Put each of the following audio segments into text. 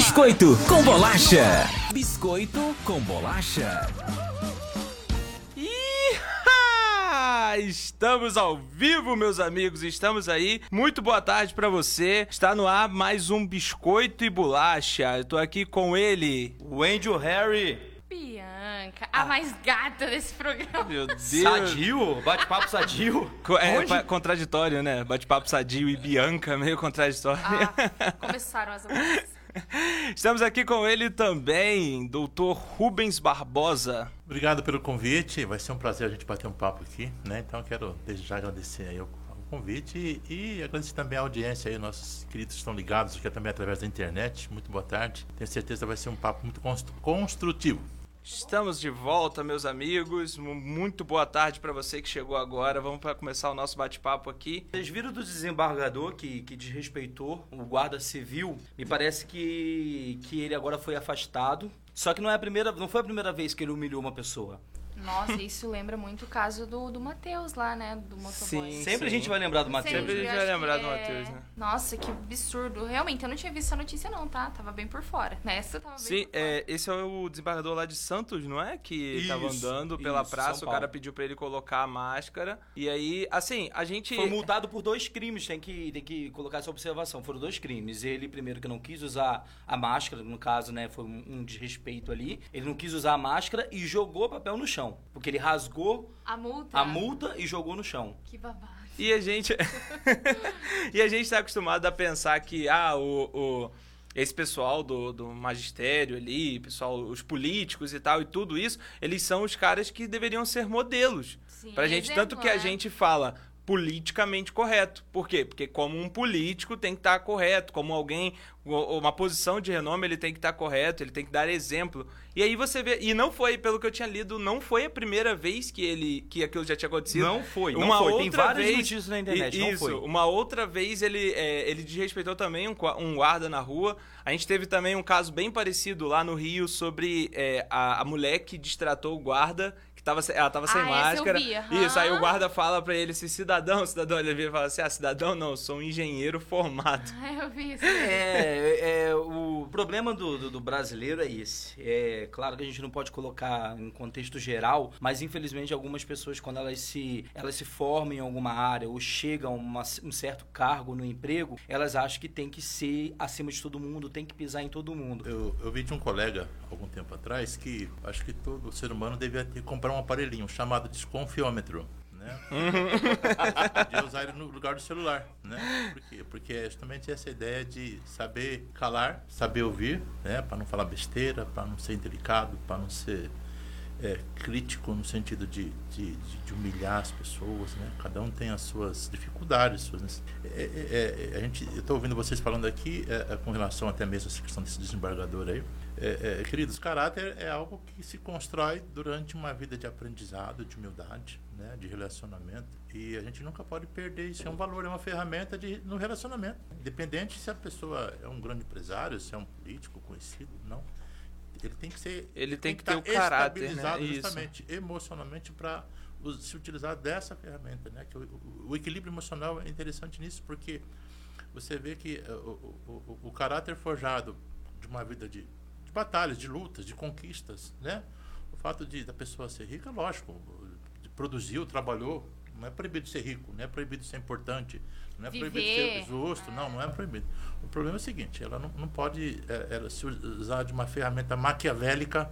Biscoito com bolacha. Biscoito com bolacha. Iha! Estamos ao vivo, meus amigos. Estamos aí. Muito boa tarde pra você. Está no ar mais um biscoito e bolacha. Eu tô aqui com ele, O Angel Harry. Bianca, a mais gata desse programa. meu Deus. Sadio. Bate-papo sadio. É Onde? contraditório, né? Bate-papo sadio e Bianca, meio contraditório. Ah, começaram as. Estamos aqui com ele também, doutor Rubens Barbosa. Obrigado pelo convite, vai ser um prazer a gente bater um papo aqui, né? Então quero desde já agradecer aí o, convite e, agradecer também a audiência aí, nossos queridos que estão ligados aqui também através da internet. Muito boa tarde. Tenho certeza que vai ser um papo muito constru- construtivo. Estamos de volta, meus amigos. Mu- Muito boa tarde pra você que chegou agora. Vamos para começar o nosso bate-papo aqui. Vocês viram do desembargador que, que desrespeitou o guarda civil? Me parece que, que ele agora foi afastado. Só que não, é a primeira, não foi a primeira vez que ele humilhou uma pessoa. Nossa, isso lembra muito o caso do, do Matheus lá, né? Do motoboy. Sim. Sempre a gente vai lembrar do Matheus. Sempre a gente vai lembrar que do Matheus, né? Nossa, que absurdo. Realmente, eu não tinha visto essa notícia não, tá? Tava bem por fora. Nessa eu tava bem Sim, por fora. é, esse é o desembargador lá de Santos, não é? Que tava Isso, andando pela isso, praça, São o cara Paulo. pediu pra ele colocar a máscara. E aí, assim, a gente. Foi multado por dois crimes, tem que, tem que colocar essa observação. Foram dois crimes. Ele, primeiro, que não quis usar a máscara, no caso, né, foi um, um desrespeito ali. Ele não quis usar a máscara e jogou o papel no chão. Porque ele rasgou A multa. a multa e jogou no chão. Que babado. E a gente. e a gente tá acostumado a pensar que, ah, o. o- esse pessoal do, do magistério ali, pessoal, os políticos e tal, e tudo isso, eles são os caras que deveriam ser modelos. Sim, Pra gente, exemplo, tanto que a né? gente fala politicamente correto. Por quê? Porque como um político tem que estar correto, como alguém, uma posição de renome, ele tem que estar correto, ele tem que dar exemplo. E aí você vê, e não foi, pelo que eu tinha lido, não foi a primeira vez que ele que aquilo já tinha acontecido. Não foi, não uma foi. Outra Tem várias vez, notícias na internet, I- não Isso, foi. uma outra vez ele, é, ele desrespeitou também um, um guarda na rua. A gente teve também um caso bem parecido lá no Rio sobre é, a, a mulher que distratou o guarda, que tava, se- ela tava sem Ah, máscara. vi, aham. Isso, aí o guarda fala pra ele, se cidadão, cidadão, ele vira e fala assim, ah, cidadão não, sou um engenheiro formado. Ah, eu vi isso. É, é, o problema do, do, do brasileiro é esse. É claro que a gente não pode colocar em contexto geral, mas infelizmente algumas pessoas, quando elas se, elas se formam em alguma área ou chegam a uma- um certo cargo no emprego, elas acham que tem que ser acima de todo mundo, tem que pisar em todo mundo. Eu, eu vi de um colega algum tempo atrás que acho que todo ser humano devia ter comprar um aparelhinho chamado desconfiômetro. Né? Podia usar ele no lugar do celular, né? Por quê? Porque é justamente essa ideia de saber calar, saber ouvir, né? Para não falar besteira, para não ser indelicado, para não ser é, crítico no sentido de, de, de- de humilhar as pessoas, né? Cada um tem as suas dificuldades, suas necess- é, é, é, a gente, eu estou ouvindo vocês falando aqui é, é, com relação até mesmo a essa questão desse desembargador aí. É, é, queridos, caráter é algo que se constrói durante uma vida de aprendizado, de humildade, né? De relacionamento e a gente nunca pode perder isso. É um valor, é uma ferramenta de, no relacionamento, independente se a pessoa é um grande empresário, se é um político conhecido, não. Ele tem que ser. Ele tem que tá ter o caráter, né? estabilizado Isso. justamente emocionalmente para se utilizar dessa ferramenta, né? Que o, o- o equilíbrio emocional é interessante nisso porque você vê que eh, o, o, o, o caráter forjado de uma vida de, de batalhas, de lutas, de conquistas, né? O fato de da pessoa ser rica, lógico, produziu, trabalhou, não é proibido ser rico, não é proibido ser importante, não é proibido Viver, ser justo, não, não é proibido. O problema é o seguinte, ela não, não pode eh, ela se usar de uma ferramenta maquiavélica,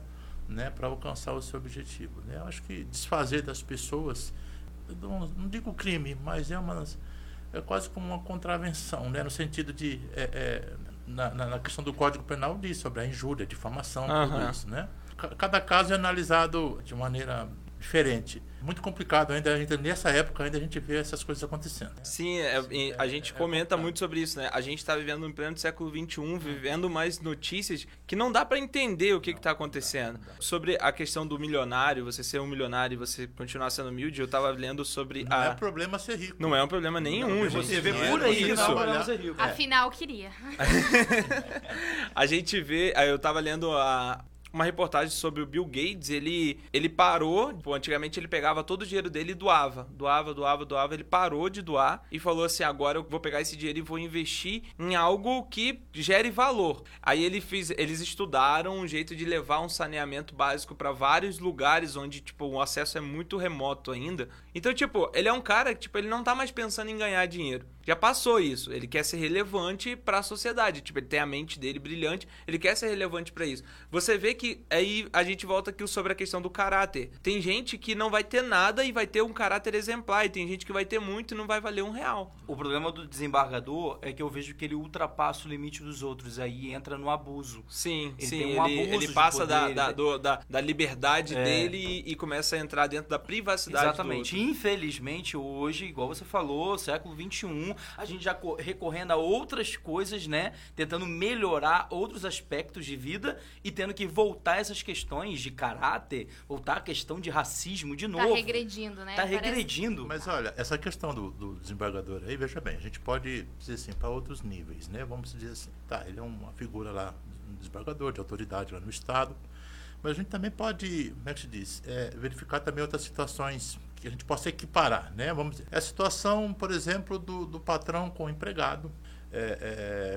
né, para alcançar o seu objetivo. Né? Eu acho que desfazer das pessoas, não, não digo crime, mas é uma é quase como uma contravenção, né, no sentido de é, é, na, na na questão do Código Penal diz sobre a injúria, difamação, tudo Aham. isso, né? Ca- Cada caso é analisado de maneira diferente. Muito complicado ainda, ainda nessa época ainda a gente vê essas coisas acontecendo. né? Sim, é- e a gente é comenta muito sobre isso, né? A gente tá vivendo em pleno século XXI, vivendo mais notícias que não dá pra entender o que que tá acontecendo. Sobre a questão do milionário, você ser um milionário e você continuar sendo humilde, eu tava lendo sobre Não a... é problema ser rico. Não é um problema nenhum, Não, gente. você vê não por é aí, isso. não. É. Afinal, queria. A gente vê, eu tava lendo a uma reportagem sobre o Bill Gates, ele, ele parou, tipo, antigamente ele pegava todo o dinheiro dele e doava, doava, doava, doava, ele parou de doar e falou assim, agora eu vou pegar esse dinheiro e vou investir em algo que gere valor. Aí ele fez, eles estudaram um jeito de levar um saneamento básico para vários lugares onde, tipo, o acesso é muito remoto ainda. Então, tipo, ele é um cara que, tipo, ele não tá mais pensando em ganhar dinheiro. Já passou isso. Ele quer ser relevante para a sociedade. Tipo, ele tem a mente dele brilhante, ele quer ser relevante para isso. Você vê que aí a gente volta aqui sobre a questão do caráter. Tem gente que não vai ter nada e vai ter um caráter exemplar, e tem gente que vai ter muito e não vai valer um real. O problema do desembargador é que eu vejo que ele ultrapassa o limite dos outros, aí entra no abuso. Sim, Ele sim. um ele, ele passa da, poder, da, ele- do- da, da liberdade É. dele e, e começa a entrar dentro da privacidade Exatamente. Infelizmente, hoje, igual você falou, século XXI, a gente já co- recorrendo a outras coisas, né? Tentando melhorar outros aspectos de vida e tendo que voltar essas questões de caráter, voltar a questão de racismo de Tá novo. regredindo, né? Tá Parece- regredindo. Mas olha, essa questão do, do desembargador aí, veja bem, a gente pode dizer assim, para outros níveis, né? Vamos dizer assim, tá, ele é uma figura lá, um desembargador, de autoridade lá no Estado, mas a gente também pode, como é que se diz, é, verificar também outras situações que a gente possa equiparar, né? Vamos dizer, a situação, por exemplo, do, do patrão com o empregado, é,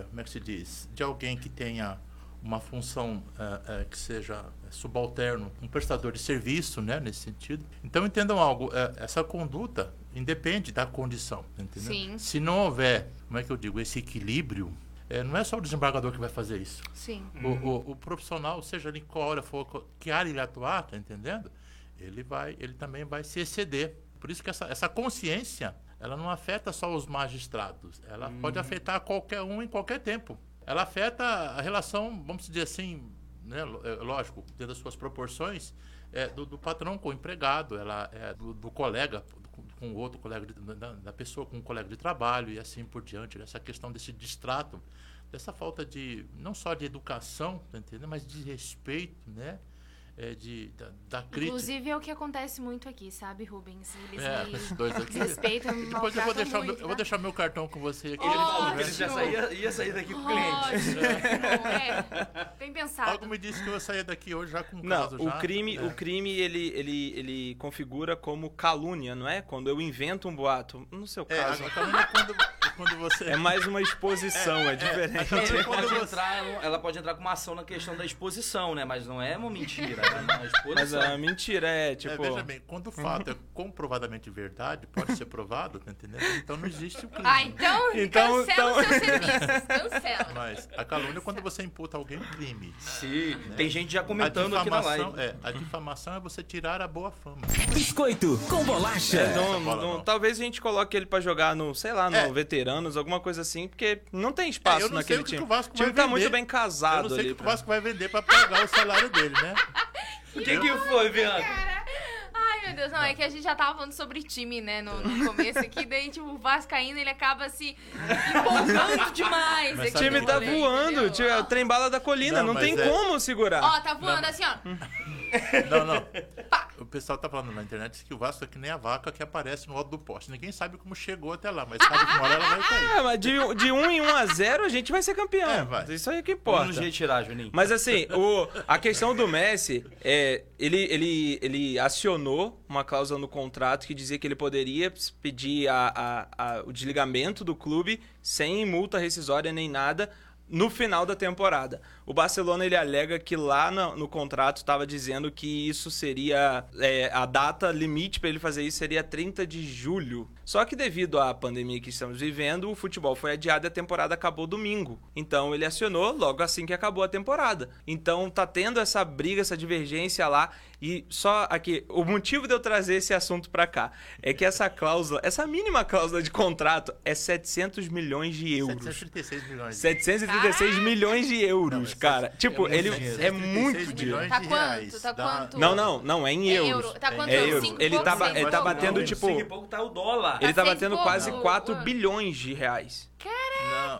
é, como é que se diz, de alguém que tenha uma função é, é, que seja subalterno, um prestador de serviço, né, nesse sentido. Então entendam algo, é, essa conduta independe da condição, entendeu? Sim. Se não houver, como é que eu digo, esse equilíbrio, é, não é só o desembargador que vai fazer isso. Sim. O, o- o profissional, seja ele em qual hora for, que área ele atuar, tá entendendo? Ele vai, ele também vai se exceder. Por isso que essa, essa consciência, ela não afeta só os magistrados, ela pode afetar qualquer um em qualquer tempo. Ela afeta a relação, vamos dizer assim, né, é, lógico, dentro das suas proporções, é, do, do patrão com o empregado, ela é do, do colega com- outro colega de- da, da pessoa com o colega de trabalho e assim por diante. Essa questão desse distrato, dessa falta de não só de educação, tá? Mas de respeito, né? É, de da, da crítica. Inclusive é o que acontece muito aqui, sabe, Rubens? Eles É, me esses dois aqui. desrespeitam, me E depois eu vou deixar, o meu, muito, eu vou tá? deixar meu cartão com você aqui. Ele falou que ele já saía, ia sair daqui com o cliente. É. Bem pensado. Algo me disse que eu saía daqui hoje já com um Não, caso o já. crime, É. o crime ele, ele, ele configura como calúnia, não é? Quando eu invento um boato. No seu É, caso, a calúnia é quando, é quando você... é mais uma exposição, é, diferente. Ele pode entrar, ela pode entrar com uma ação na questão da exposição, né? Mas não é uma mentira, é uma exposição. Mas a mentira é, É, tipo. veja bem, quando o fato é comprovadamente verdade, pode ser provado, tá entendendo? Então não existe o crime. Ah, então, Então- cancela então- os seus serviços. Cancela. Mas a calúnia é quando você imputa alguém um crime. Sim, tem gente já comentando aqui na live. é, a difamação é você tirar a boa fama. Biscoito com bolacha. Não, Essa bola não- não. talvez a gente coloque ele pra jogar no, sei lá, no É. veteranos, alguma coisa assim, porque não tem É, espaço eu não sei naquele o que time. que o Vasco o time vai tá muito bem Eu casado não sei o que o Vasco vai vender pra pagar o salário dele, né? O que, que foi, Bianca? Ai, meu Deus, não, é que a gente já tava falando sobre time, né, no, no começo aqui, daí, tipo, o Vascaíno, ele acaba se empolgando demais. O time tá rolê, voando, é o trem bala da colina, Não, não, tem é- como segurar. Ó, tá voando assim, ó. Não, não. O pessoal tá falando na internet que o Vasco é que nem a vaca que aparece no alto do poste. Ninguém sabe como chegou até lá, mas sabe que uma hora ela vai cair. É, mas de, de 1 em 1 a 0 a gente vai ser campeão. É, vai. Isso aí que Vamos importa. nos retirar, Juninho. Mas assim, o, a questão do Messi, é, ele, ele, ele acionou uma cláusula no contrato que dizia que ele poderia pedir a, a- a- o desligamento do clube sem multa rescisória nem nada no final da temporada. O Barcelona ele alega que lá no, no contrato estava dizendo que isso seria é, a data limite para ele fazer isso seria 30 de julho. Só que devido à pandemia que estamos vivendo, o futebol foi adiado e a temporada acabou domingo. Então ele acionou logo assim que acabou a temporada. Então tá tendo essa briga, essa divergência lá e só aqui, o motivo de eu trazer esse assunto para cá é que essa cláusula, essa mínima cláusula de contrato é 700 milhões de euros. 736 milhões. 736 milhões de euros, cara. Tipo, muito ele é 736 muito dinheiro. Tá de quanto? Tá quanto? Não, não, não, é em É euros. euro. Tá quanto? É euro. Cinco Ele tá, ele tá batendo, Não, tipo. cinco e pouco tá o dólar. Ele tá batendo quase Não. 4 Ah. bilhões de reais. Não.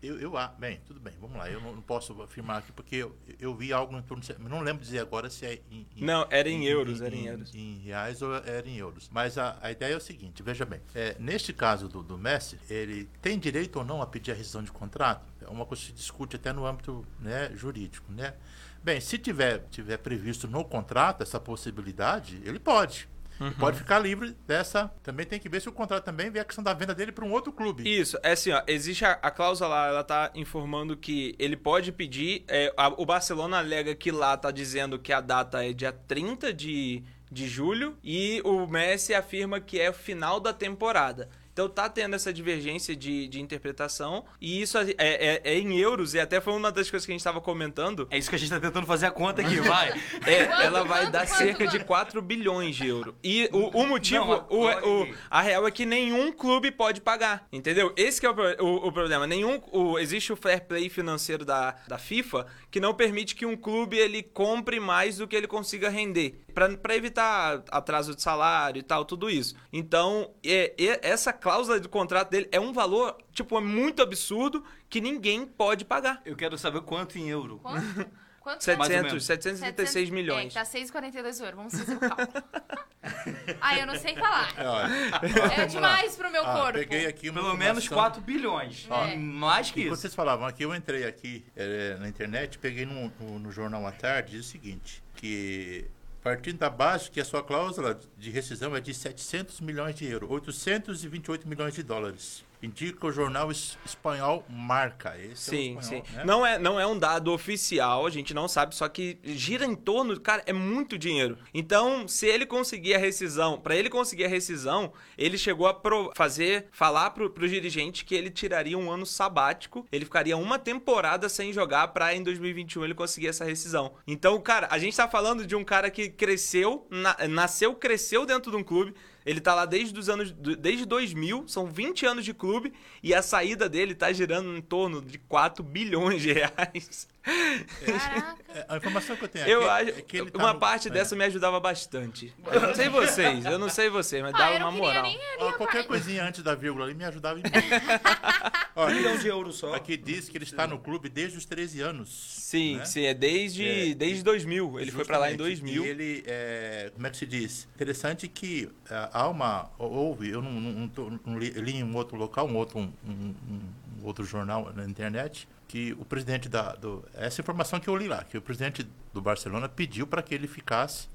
Eu, eu, ah, bem, tudo bem, vamos lá. Eu não, não posso afirmar aqui porque eu, eu vi algo em torno de. Não lembro dizer agora se é em. em Não, era em euros, era em euros. Em reais ou era em euros. Mas a, a ideia é o seguinte: veja bem, é, neste caso do, do Messi, ele tem direito ou não a pedir a rescisão de contrato? É uma coisa que se discute até no âmbito né, jurídico, né? Bem, se tiver, tiver previsto no contrato essa possibilidade, ele pode. Ele Pode ficar livre dessa. Também tem que ver se o contrato também vê a questão da venda dele para um outro clube. Isso, é assim, ó, existe a, a cláusula lá, ela tá informando que ele pode pedir. é, a- o Barcelona alega que lá tá dizendo que a data é dia 30 de, de julho e o Messi afirma que é o final da temporada. Então tá tendo essa divergência de, de interpretação e isso é, é- é em euros e até foi uma das coisas que a gente estava comentando. É isso que a gente tá tentando fazer a conta aqui, vai. É, Quanto, ela vai quanto, dar quanto, cerca de quanto? 4 bilhões de euros. E o, o motivo, Não, o, o- a real é que nenhum clube pode pagar, entendeu? Esse que é o, o- o problema. Nenhum, o- existe o fair play financeiro da, da FIFA que não permite que um clube ele compre mais do que ele consiga render. Pra pra evitar atraso de salário e tal, tudo isso. Então, é- é- essa cláusula do contrato dele é um valor, tipo, é muito absurdo que ninguém pode pagar. Eu quero saber quanto em euro. Quanto? Quanto? Mais ou 700, menos. 736 milhões. É, tá 6,42 euros. Vamos fazer o cálculo. ah, eu não sei falar. É, É demais pro meu ah, corpo. peguei aqui uma Pelo menos informação. 4 bilhões. É. Mais que isso. vocês falavam aqui, eu entrei aqui eh, na internet, peguei no, no, no jornal à tarde, diz o seguinte, que partindo da base que a sua cláusula de rescisão é de 700 milhões de euros, 828 milhões de dólares. Indica o jornal es- espanhol Marca. Esse Sim, é o sim. espanhol, né? Não, é, não é um dado oficial, a gente não sabe, só que gira em torno, cara, é muito dinheiro. Então, se ele conseguir a rescisão, pra ele conseguir a rescisão, ele chegou a pro- fazer, falar pro, pro dirigente que ele tiraria um ano sabático, ele ficaria uma temporada sem jogar pra em 2021 ele conseguir essa rescisão. Então, cara, a gente tá falando de um cara que cresceu, na- nasceu, cresceu dentro de um clube, ele tá lá desde os anos desde 2000, são 20 anos de clube e a saída dele tá girando em torno de 4 bilhões de reais. Caraca. É, A informação que eu tenho Eu acho é que ele tá uma no- parte é. dessa me ajudava bastante. Eu não sei vocês, eu não sei vocês, mas Ah, dava eu uma moral. nem Ó, qualquer coisinha antes da vírgula ali me ajudava em Um milhão de euros só. Aqui diz que ele está no clube desde os 13 anos. Sim, né? sim, é desde, É, desde 2000. Ele foi pra lá em Justamente. 2000. E ele, é, como é que se diz? Interessante que há uma, houve, eu não, não, não tô- não li, li em um outro local, um outro, um, um- um outro jornal na internet, que o presidente da, do, essa informação que eu li lá, que o presidente do Barcelona pediu para que ele ficasse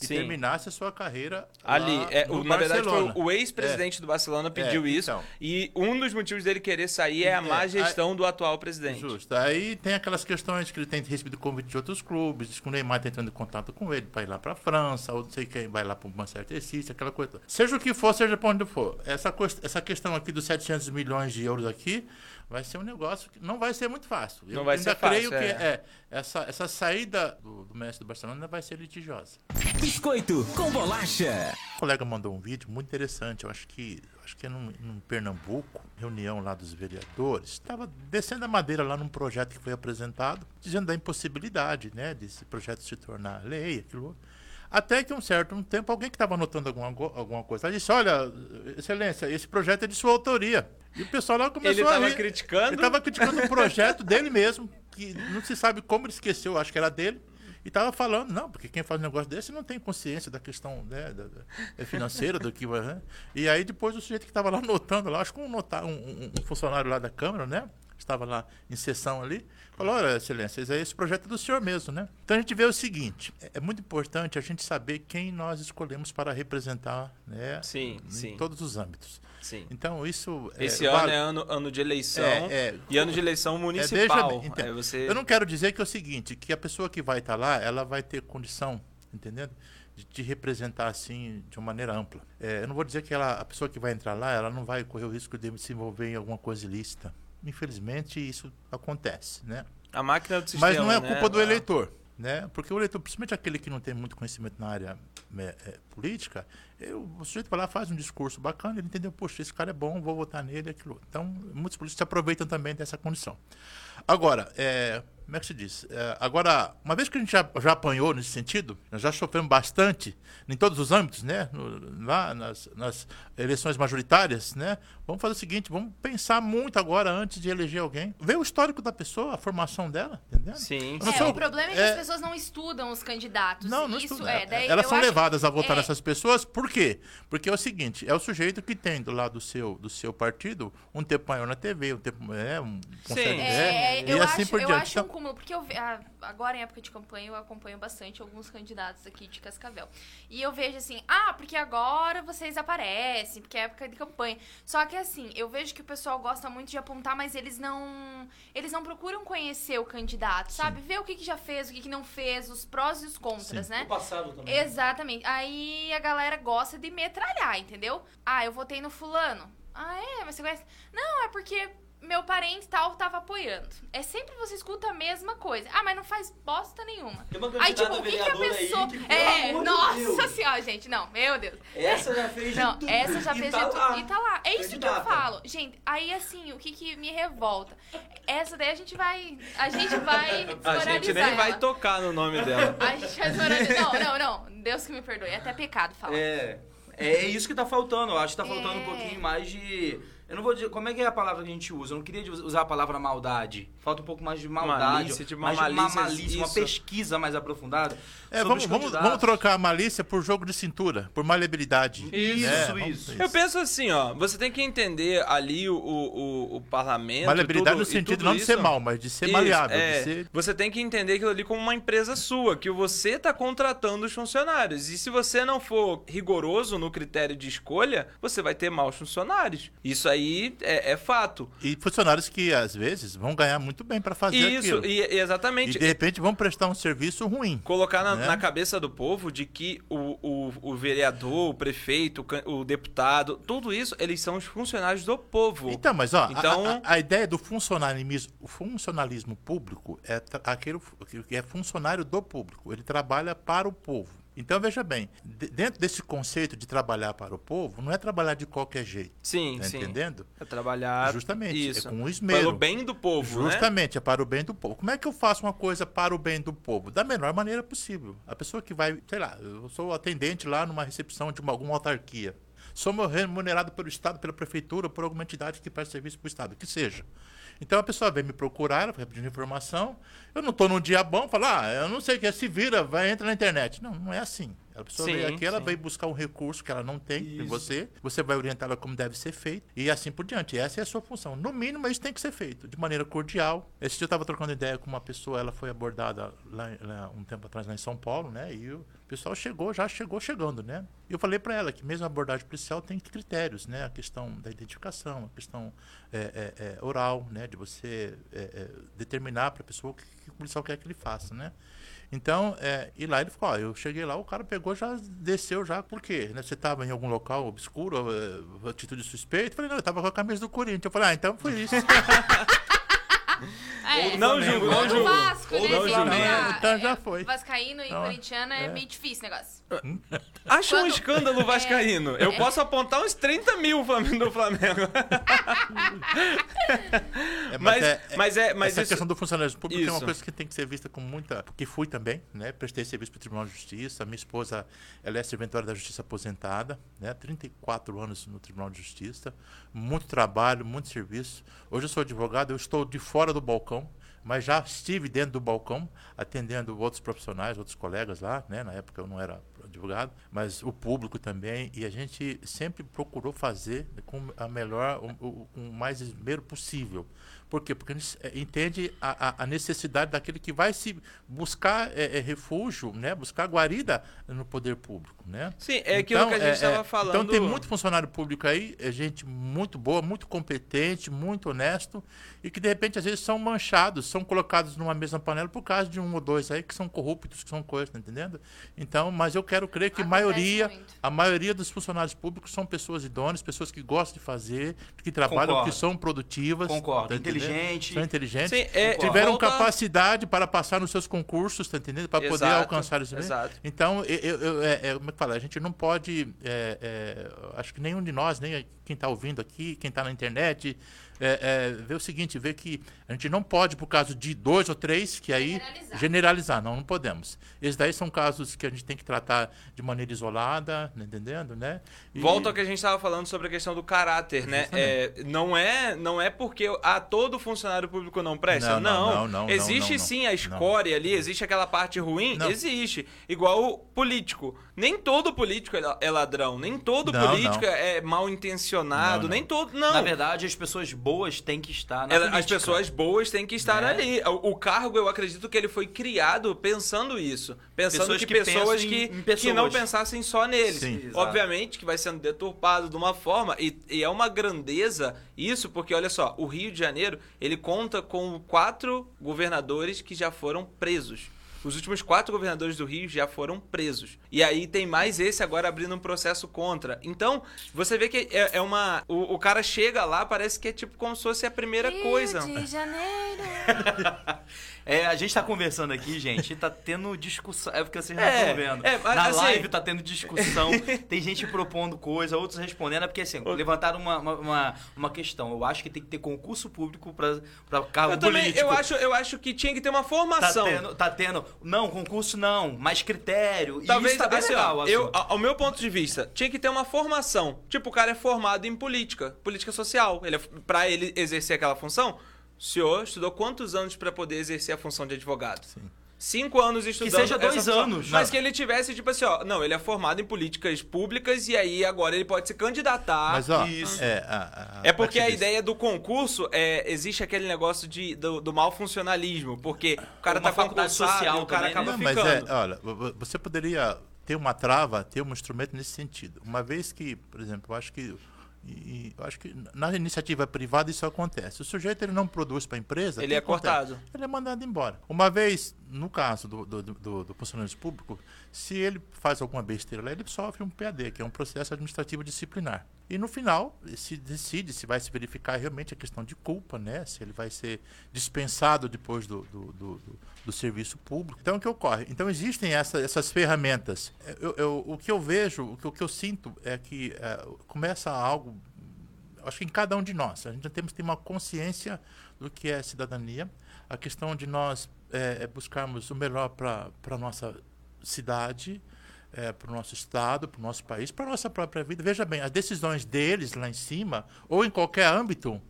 e Sim. terminasse a sua carreira Ali, é, o- na verdade foi o ex-presidente do Barcelona pediu É, isso. então. E um dos motivos dele querer sair é a má É, gestão do atual presidente. Justo. Aí tem aquelas questões que ele tem recebido convite de outros clubes, diz que o Neymar está entrando em contato com ele para ir lá para a França, ou não sei quem vai lá para o Manchester City, aquela coisa. Seja o que for, seja para onde for. Essa, cois- essa questão aqui dos 700 milhões de euros aqui vai ser um negócio que não vai ser muito fácil. Não Eu vai ainda ser fácil, creio que é. é, essa, essa saída do, do mestre do Barcelona vai ser litigiosa. Biscoito com bolacha. O colega mandou um vídeo muito interessante, eu acho que acho que é num, num Pernambuco, reunião lá dos vereadores, estava descendo a madeira lá num projeto que foi apresentado, dizendo da impossibilidade, né, desse projeto se tornar lei, aquilo outro. Até que um certo um tempo alguém que estava anotando alguma, alguma coisa, ela disse, olha, excelência, esse projeto é de sua autoria. E o pessoal lá começou Ele a tava rir. criticando? Ele estava criticando um projeto dele mesmo, que não se sabe como ele esqueceu, acho que era dele. E estava falando, não, porque quem faz um negócio desse não tem consciência da questão né, da, da- é financeira do que vai. Né? E aí depois o sujeito que estava lá notando lá, acho que um, nota- um- um- um funcionário lá da Câmara, né? Estava lá em sessão ali, falou, olha, excelência, esse- esse projeto é do senhor mesmo, né? Então a gente vê o seguinte, é- é muito importante a gente saber quem nós escolhemos para representar né, Sim, em sim. todos os âmbitos. Sim. Então isso Esse é, ano vale- é ano, ano de eleição É, é. e ano de eleição é, municipal. bem, então, você... Eu não quero dizer que é o seguinte, que a pessoa que vai estar lá, ela vai ter condição, entendendo? De te representar assim de uma maneira ampla. É, eu não vou dizer que ela, a pessoa que vai entrar lá, ela não vai correr o risco de se envolver em alguma coisa ilícita. Infelizmente isso acontece, né? A máquina do sistema, Mas não é né? culpa do Ah, eleitor, né? Porque o eleitor, principalmente aquele que não tem muito conhecimento na área né, é, política, eu, o sujeito vai lá, faz um discurso bacana, ele entendeu, poxa, esse cara é bom, vou votar nele, aquilo. Então, muitos políticos se aproveitam também dessa condição. Agora, é, como é que se diz? É, agora, uma vez que a gente já, já apanhou nesse sentido, nós já sofremos bastante em todos os âmbitos, né? No, lá nas, nas eleições majoritárias, né? Vamos fazer o seguinte, vamos pensar muito agora antes de eleger alguém. Ver o histórico da pessoa, a formação dela, entendeu? Sim. Eu É, sou- o problema é que é- as pessoas não estudam os candidatos. Não, não Isso estuda. é, daí Elas eu são acho- levadas a votar é, nessas pessoas, por quê? Porque é o seguinte, é o sujeito que tem do lado do seu, do seu partido um tempo maior na TV, um tempo. É, um, Sim. É, é, eu e assim acho, por eu diante. acho um Então, cúmulo, porque eu ah, agora em época de campanha eu acompanho bastante alguns candidatos aqui de Cascavel. E eu vejo assim, ah, porque agora vocês aparecem, porque é época de campanha. Só que assim, eu vejo que o pessoal gosta muito de apontar, mas eles não. Eles não procuram conhecer o candidato, sabe? Ver o que, que já fez, o que, que não fez, os prós e os contras, Sim. né? O passado também. Exatamente. Aí a galera gosta de metralhar, entendeu? Ah, eu votei no fulano. Ah, é? Mas você conhece? Não, é porque meu parente tal tava apoiando. É sempre você escuta a mesma coisa. Ah, mas não faz bosta nenhuma. Tem uma Aí, tipo, candidata o que, que a pessoa. que, é, nossa senhora, gente. Não, meu Deus. Essa já fez de Não, tudo. essa já E fez tá de tudo. lá. E tá lá. É isso que eu Candidata. falo. Gente, aí assim, o que, que me revolta? Essa daí a gente vai. A gente vai A gente nem vai ela. tocar no nome dela. A gente vai desmoralizar. Não, não, não. Deus que me perdoe. É até pecado falar. É, é isso que tá faltando. Eu acho que tá faltando É. um pouquinho mais de. Eu não vou dizer. Como é que é a palavra que a gente usa? Eu não queria usar a palavra maldade. Falta um pouco mais de maldade. Malícia, de uma mais de uma malícia, malícia, uma pesquisa mais aprofundada. é, sobre vamos, os vamos, vamos trocar a malícia por jogo de cintura, por maleabilidade. Isso, né? Isso. Eu penso assim, ó, você tem que entender ali o, o, o parlamento. Maleabilidade tudo- no sentido não de ser mal, mas de ser Isso, maleável. é. de ser- Você tem que entender aquilo ali como uma empresa sua, que você tá contratando os funcionários. E se você não for rigoroso no critério de escolha, você vai ter maus funcionários. Isso aí é, é fato. E funcionários que, às vezes, vão ganhar muito bem para fazer Isso, aquilo. e, exatamente. E, de repente, vão prestar um serviço ruim. colocar na, né? na cabeça do povo de que o, o, o vereador, o prefeito, o, o deputado, tudo isso, eles são os funcionários do povo. Então, mas ó, a- Então- a, a ideia do funcionalismo, o funcionalismo público é aquele que é funcionário do público. Ele trabalha para o povo. Então veja bem, de- dentro desse conceito de trabalhar para o povo, não é trabalhar de qualquer jeito. sim, Tá sim. entendendo? É trabalhar Justamente, isso. é com esmero. Pelo bem do povo, né? Justamente, é para o bem do povo. Como é que eu faço uma coisa para o bem do povo? Da melhor maneira possível. A pessoa que vai, sei lá, eu sou atendente lá numa recepção de uma, alguma autarquia. Sou remunerado pelo Estado, pela Prefeitura, por alguma entidade que presta serviço para o Estado, que seja. Então a pessoa vem me procurar, ela vai pedindo informação. Eu não estou num dia bom, falar, ah, eu não sei o que é, se vira, vai, entra na internet. Não, não é assim. A pessoa Sim, veio aqui, ela sim. veio buscar um recurso que ela não tem em Isso. você, você vai orientá-la como deve ser feito e assim por diante. Essa é a sua função. No mínimo, isso tem que ser feito de maneira cordial. Esse dia eu estava trocando ideia com uma pessoa, ela foi abordada lá, lá um tempo atrás lá em São Paulo, né? E o pessoal chegou, já chegou chegando, né? E eu falei para ela que mesmo a abordagem policial tem critérios, né? A questão da identificação, a questão é, é, é, oral, né? De você é, é, determinar para a pessoa o que, que o policial quer que ele faça, né? Então, é, e lá ele ficou, ó, eu cheguei lá, o cara pegou, já desceu já, por quê? Né, Você estava em algum local obscuro, é, atitude suspeita? Eu falei, não, eu estava com a camisa do Corinthians. Eu falei, ah, então foi isso. É, Não julgo, não julgo. Vasco, Ou né? gente? Flamengo, Ah, então é, já foi. Vascaíno e Então, corintiano é, é. meio difícil o negócio. Acho um Quando- escândalo vascaíno. Eu É. posso apontar uns 30 mil do Flamengo. É, Mas- mas é- mas essa isso- questão do funcionalismo público é uma Isso. coisa que tem que ser vista com muita. Porque fui também, né? Prestei serviço para o Tribunal de Justiça. Minha esposa, ela é serventora da Justiça aposentada, né? 34 anos no Tribunal de Justiça. Muito trabalho, muito serviço. Hoje eu sou advogado, eu estou de fora do balcão. Mas já estive dentro do balcão, atendendo outros profissionais, outros colegas lá, né? Na época eu não era mas o público também. E a gente sempre procurou fazer com a melhor, o, o- o mais esmero possível. Por quê? Porque a gente eh, entende a, a- a necessidade daquele que vai se buscar eh, eh, refúgio, né? buscar guarida no poder público. Né? Sim, é aquilo que a gente estava eh, falando. Então tem muito funcionário público aí, é gente muito boa, muito competente, muito honesto, e que de repente às vezes são manchados, são colocados numa mesma panela por causa de um ou dois aí que são corruptos, que são coisas, tá entendendo? Então, mas eu quero crer que Acontece maioria, muito. a maioria dos funcionários públicos são pessoas idôneas, pessoas que gostam de fazer, que trabalham, Concordo. que são produtivas. Concordo. tá? Inteligente. São inteligentes. Sim, é, Tiveram volta- capacidade para passar nos seus concursos, tá entendendo? Para poder alcançar isso. exato. Então, eu, eu- eu- é, é, como é que fala? A gente não pode. é, é, acho que nenhum de nós, nem quem está ouvindo aqui, quem está na internet, é, é, ver o seguinte, ver que a gente não pode, por causa de dois ou três, que aí Generalizar. generalizar. Não, não podemos. Esses daí são casos que a gente tem que tratar de maneira isolada, né, entendendo, né? E- Volta ao que a gente estava falando sobre a questão do caráter, né? É, não, é, não é porque ah, todo funcionário público não presta. Não, não, não, não, existe não, não. sim a escória ali, existe aquela parte ruim? Não. Existe. Igual o político. Nem todo político é é ladrão, nem todo Não, político não. é mal intencionado, Não, não. nem todo. Não. Na verdade, as pessoas boas têm que estar na Ela- política. As pessoas boas têm que estar Né? ali. O, o cargo, eu acredito que ele foi criado pensando isso. Pensando Pessoas que, que pessoas que, em- em que não pessoas. pensassem só neles. Sim. Obviamente que vai sendo deturpado de uma forma. E, e é uma grandeza isso, porque olha só, o Rio de Janeiro, ele conta com quatro governadores que já foram presos. Os últimos quatro governadores do Rio já foram presos. E aí tem mais esse agora abrindo um processo contra. Então, você vê que é, é uma. O, o cara chega lá, parece que é tipo como se fosse a primeira Rio coisa. de Janeiro. É, a gente tá conversando aqui, gente, e tá tendo discussão. É porque vocês não É, estão vendo. é, mas Na assim- live tá tendo discussão, tem gente propondo coisa, outros respondendo. É porque assim, levantaram uma, uma, uma, questão. Eu acho que tem que ter concurso público pra, pra cargo Eu também, político. eu acho, eu acho que tinha que ter uma Tá formação. tendo, tá tendo. Não, concurso não, mais critério. Talvez, isso tá bem assim, legal. ó, assim. eu, ao ao meu ponto de vista, tinha que ter uma formação. Tipo, o cara é formado em política, política social. Ele é, pra ele exercer aquela função, o senhor estudou quantos anos pra poder exercer a função de advogado? Sim. Cinco anos estudando. seja essa dois função. anos. Mas Não. que ele tivesse, tipo assim, ó. Não, ele é formado em políticas públicas e aí agora ele pode se candidatar. Mas, ó, isso. é, a- a- É porque a ideia do concurso é existe aquele negócio de, do, do mal funcionalismo, porque o cara Uma tá faculdade social o cara também, né? acaba Não, mas ficando. é, olha, vo- vo- você poderia ter uma trava, ter um instrumento nesse sentido. Uma vez que, por exemplo, eu acho que e- e eu acho que na iniciativa privada isso acontece. O sujeito ele não produz para a empresa, Ele é acontece? cortado. Ele é mandado embora. Uma vez, no caso do, do, do, do funcionário público, se ele faz alguma besteira lá, ele sofre um PAD, que é um processo administrativo disciplinar. E no final, se decide se vai se verificar realmente a questão de culpa, né? Se ele vai ser dispensado depois do, do, do, do- serviço público. Então, o que ocorre? Então, existem essa, essas ferramentas. Eu, eu- o que eu vejo, o que, o que eu sinto é que eh, começa algo acho que em cada um de nós. A gente temos que ter uma consciência do que é cidadania, a questão de nós é, é buscarmos o melhor para a nossa cidade, é, para o nosso estado, para o nosso país, para a nossa própria vida. Veja bem, as decisões deles lá em cima, ou em qualquer âmbito,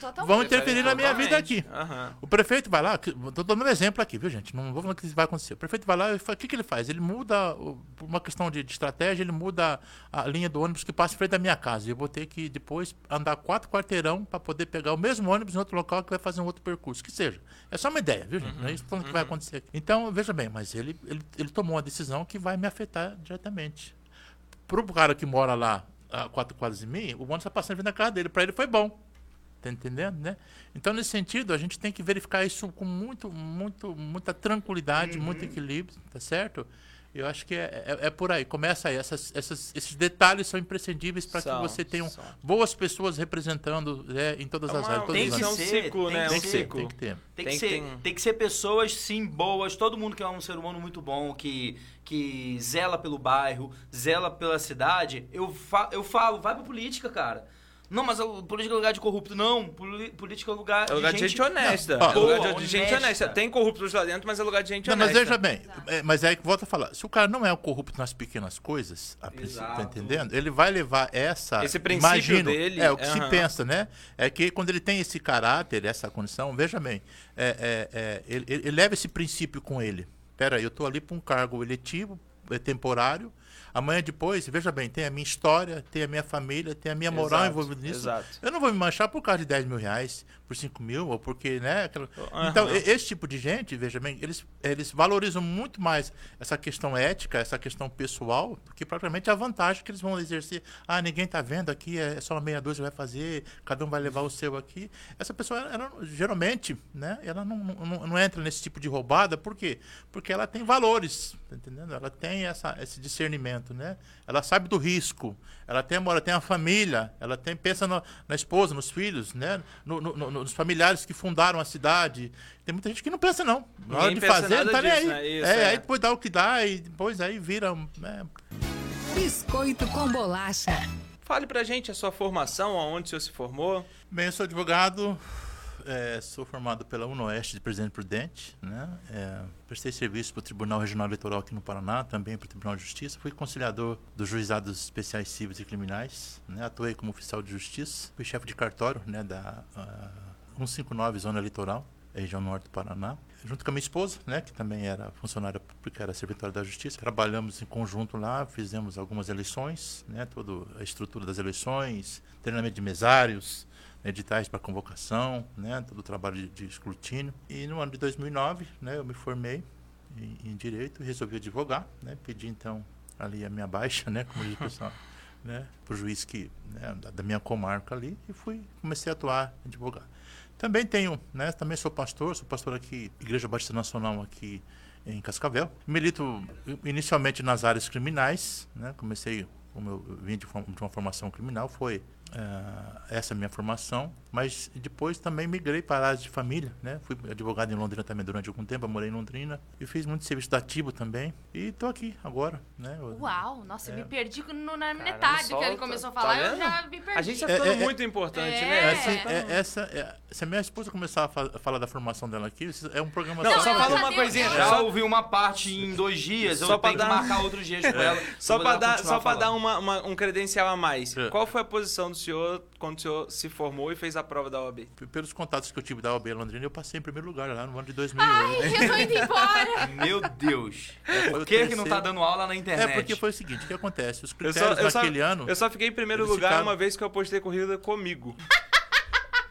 totalmente. vão interferir na minha vida aqui. Aham. O prefeito vai lá, estou dando um exemplo aqui, viu, gente? Não vou falar que isso vai acontecer. O prefeito vai lá e fala, o que, que ele faz? Ele muda, por uma questão de, de estratégia, ele muda a linha do ônibus que passa em frente da minha casa. E eu vou ter que depois andar quatro quarteirão para poder pegar o mesmo ônibus em outro local que vai fazer um outro percurso. Que seja. É só uma ideia, viu, gente? Não é isso que vai acontecer. Então, veja bem, mas ele, ele, ele tomou uma decisão que vai me afetar diretamente. Pro cara que mora lá a quatro quadras de mim, o ônibus está passando frente da casa dele. Para ele foi bom. Tá entendendo, né? Então, nesse sentido, a gente tem que verificar isso com muito, muito, muita tranquilidade, muito equilíbrio, tá certo? Eu acho que é, é, é por aí. Começa aí. Essas, essas, esses detalhes são imprescindíveis para que você tenha são. boas pessoas representando né, em todas É as áreas. tem que ser, ciclo, tem né? Que um tem que ser. tem que ter. Tem, Tem que que ser, ter- tem que ser pessoas, sim, boas. Todo mundo que é um ser humano muito bom, que, que zela pelo bairro, zela pela cidade. Eu, fa eu falo, vai pra política, cara. Não, mas a política é lugar de corrupto. Não, política é lugar, É lugar de gente honesta. Não, É lugar de, de gente honesta. honesta. Tem corruptos lá dentro, mas é lugar de gente Não, mas honesta. veja bem, é, mas é que volta a falar. Se o cara não é o corrupto nas pequenas coisas, a princípio, tá entendendo? Ele vai levar essa. Esse princípio imagino, dele, É o que se aham. pensa, né? É que quando ele tem esse caráter, essa condição, veja bem, é, é, é, ele, ele leva esse princípio com ele. Pera aí, eu estou ali para um cargo eletivo, é temporário. Amanhã depois, veja bem, tem a minha história, tem a minha família, tem a minha moral Exato, envolvida nisso. exato. Eu não vou me manchar por causa de 10 mil reais, por 5 mil, ou porque, né? aquela- Aham. Então, esse tipo de gente, veja bem, eles, eles valorizam muito mais essa questão ética, essa questão pessoal, do que propriamente a vantagem que eles vão exercer. Ah, ninguém está vendo aqui, é só uma meia dúzia vai fazer, cada um vai levar o seu aqui. Essa pessoa, ela, geralmente, né, ela não, não, não entra nesse tipo de roubada, por quê? Porque ela tem valores, tá entendendo? Ela tem essa, esse discernimento, né? Ela sabe do risco, ela tem amor, ela tem a família, ela tem, pensa no- na esposa, nos filhos, né? No- no- no- nos familiares que fundaram a cidade. Tem muita gente que não pensa, não. Na hora de fazer, não nada tá nem aí. disso, né? Isso, é, é. aí depois dá o que dá e depois aí vira. né? Biscoito com bolacha. Fale pra gente a sua formação, aonde o senhor se formou. Bem, eu sou advogado, é, sou formado pela UNOeste de Presidente Prudente, né? É, prestei serviço para o Tribunal Regional Eleitoral aqui no Paraná, também para o Tribunal de Justiça. Fui conciliador dos juizados especiais cíveis e criminais, né? atuei como oficial de justiça, fui chefe de cartório né? da uh, 159 Zona Litoral, região norte do Paraná junto com a minha esposa, né, que também era funcionária pública, era servitória da Justiça. Trabalhamos em conjunto lá, fizemos algumas eleições, né, toda a estrutura das eleições, treinamento de mesários, editais para convocação, né, todo o trabalho de, de, escrutínio. E no ano de 2009, né, eu me formei em, em direito e resolvi advogar, né, pedi então ali a minha baixa, né, como diz o pessoal. né, para o juiz que, né, da, da minha comarca ali e fui comecei a atuar advogado. Também tenho, né? Também sou pastor, sou pastor aqui, Igreja Batista Nacional aqui em Cascavel. Milito inicialmente nas áreas criminais, né? Comecei, como eu vim de, de uma formação criminal, foi uh, essa minha formação, mas depois também migrei para a área de família, né? Fui advogado em Londrina também durante algum tempo, morei em Londrina e fiz muito serviço ativo também e estou aqui agora, né? Uau, nossa, é. eu me perdi no, na metade que ele começou a falar, tá eu já me perdi. A gente está ficando é, é, muito importante, é, né? Assim, é, essa, se a minha esposa começar a falar da formação dela aqui, é um programa Não, só fala uma coisinha, já ouvi uma parte em dois dias, só eu tenho dar... que marcar outros dias com ela. Só para dar, só dar uma, uma, um credencial a mais. Qual foi a posição do senhor quando o senhor se formou e fez a prova da OAB? Pelos contatos que eu tive da OAB Londrina, eu passei em primeiro lugar lá no ano de 2008. Ai, eu tô indo embora! Meu Deus! Por que, que não tá dando aula na internet? É porque foi o seguinte, o que acontece? Os critérios eu só, eu naquele só, ano... Eu só fiquei em primeiro lugar ficaram... uma vez que eu postei corrida comigo.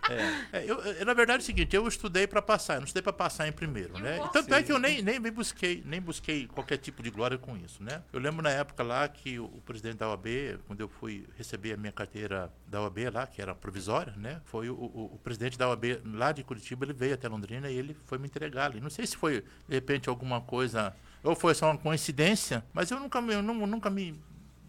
É. É, eu, eu, na verdade é o seguinte, eu estudei para passar, eu não estudei para passar em primeiro, né? Tanto é que eu nem, nem, nem, busquei, nem busquei qualquer tipo de glória com isso, né? Eu lembro na época lá que o, o presidente da OAB, quando eu fui receber a minha carteira da OAB lá, que era provisória, né? Foi o, o, o, presidente da OAB lá de Curitiba, ele veio até Londrina e ele foi me entregar ali. Não sei se foi, de repente, alguma coisa, ou foi só uma coincidência, mas eu nunca, eu nunca me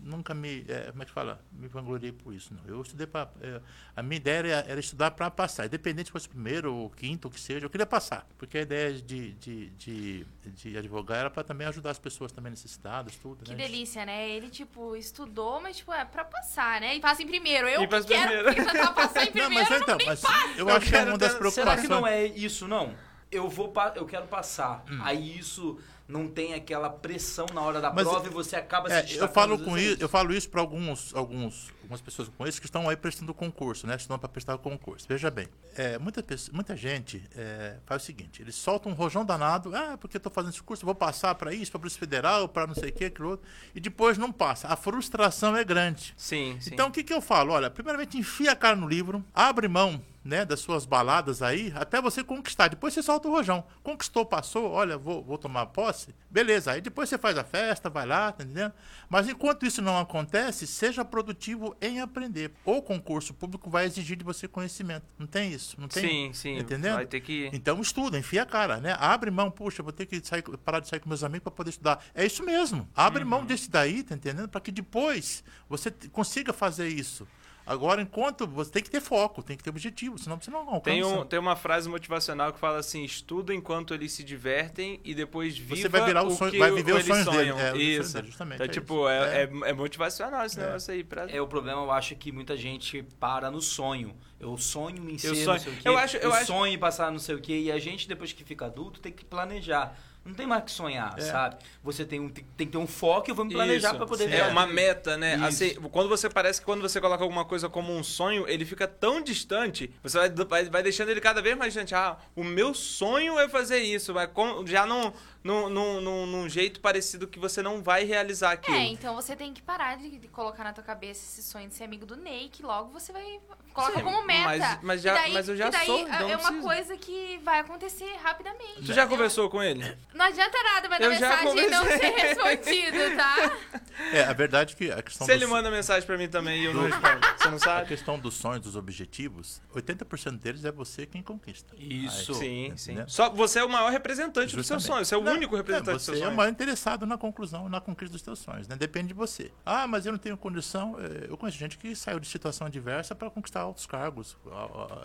nunca me, é, como é que fala, me vangloriei por isso, não. Eu estudei para, é, a minha ideia era, era estudar para passar, independente se fosse primeiro ou quinto, o que seja, eu queria passar, porque a ideia de, de, de, de advogar era para também ajudar as pessoas também necessitadas, tudo, Que né? delícia, né? Ele, tipo, estudou, mas, tipo, é para passar, né? E passa em primeiro. Eu e que quero primeiro. passar em primeiro, não, mas, então, mas eu, eu acho que é uma das preocupações... Será que não é isso, não? Eu vou, eu quero passar, hum. aí isso não tem aquela pressão na hora da Mas, prova e você acaba é, se eu falo com isso, Eu falo isso para alguns, alguns, algumas pessoas com isso que estão aí prestando concurso, né? Estão para prestar concurso. Veja bem, é, muita, muita gente é, faz o seguinte, eles soltam um rojão danado, ah, porque estou fazendo esse curso, vou passar para isso, para Polícia Federal, para não sei o que, aquilo outro, e depois não passa. A frustração é grande. Sim, sim. Então, o que, que eu falo? Olha, primeiramente, enfia a cara no livro, abre mão né, das suas baladas aí, até você conquistar. Depois você solta o rojão. Conquistou, passou, olha, vou, vou tomar posse. Beleza, aí depois você faz a festa, vai lá, tá entendendo? Mas enquanto isso não acontece, seja produtivo em aprender. O concurso público vai exigir de você conhecimento. Não tem isso? Não tem? Sim, sim. Entendeu? Vai ter que... Então estuda, enfia a cara, né? Abre mão, puxa, vou ter que sair, parar de sair com meus amigos para poder estudar. É isso mesmo. Abre uhum. mão desse daí, tá entendendo? Para que depois você consiga fazer isso. Agora, enquanto você tem que ter foco, tem que ter objetivo, senão você não alcança. Tem, um, tem uma frase motivacional que fala assim: estuda enquanto eles se divertem e depois viva você vai virar o, sonho, que vai viver os sonhos sonham. dele. É, isso. Dele, justamente. Então, é tipo, é, é. é, motivacional esse é. negócio aí. Pra... É, o problema eu acho que muita gente para no sonho. Eu sonho em ser eu sonho. não sei o quê. Eu, acho, eu, eu acho... sonho em passar não sei o quê. E a gente, depois que fica adulto, tem que planejar. Não tem mais que sonhar, é. sabe? Você tem, um, tem, tem, que ter um foco e eu vou me planejar para poder ver. É uma meta, né? Assim, quando você parece que quando você coloca alguma coisa como um sonho, ele fica tão distante, você vai, vai, vai deixando ele cada vez mais distante. Ah, o meu sonho é fazer isso, mas já não num, num, num, num, jeito parecido que você não vai realizar aquilo. É, então você tem que parar de, de, colocar na tua cabeça esse sonho de ser amigo do Ney, que logo você vai coloca Sim, como meta. Mas, mas, já, daí, mas eu já daí sou. Então é uma coisa que vai acontecer rapidamente. Tu já conversou com ele? Não adianta nada mandar mensagem não ser respondido, tá? É, a verdade é que a questão Se ele manda mensagem pra mim também e eu não respondo, você não sabe? A questão dos sonhos, dos objetivos, 80% deles é você quem conquista. Isso. Aí, sim, sim. Só você é o maior representante Justamente. do seu sonho. Você é o não, único representante é, do seu sonho. Você é o maior interessado na conclusão, na conquista dos seus sonhos, né? Depende de você. Ah, mas eu não tenho condição. É, eu conheço gente que saiu de situação adversa para conquistar altos cargos,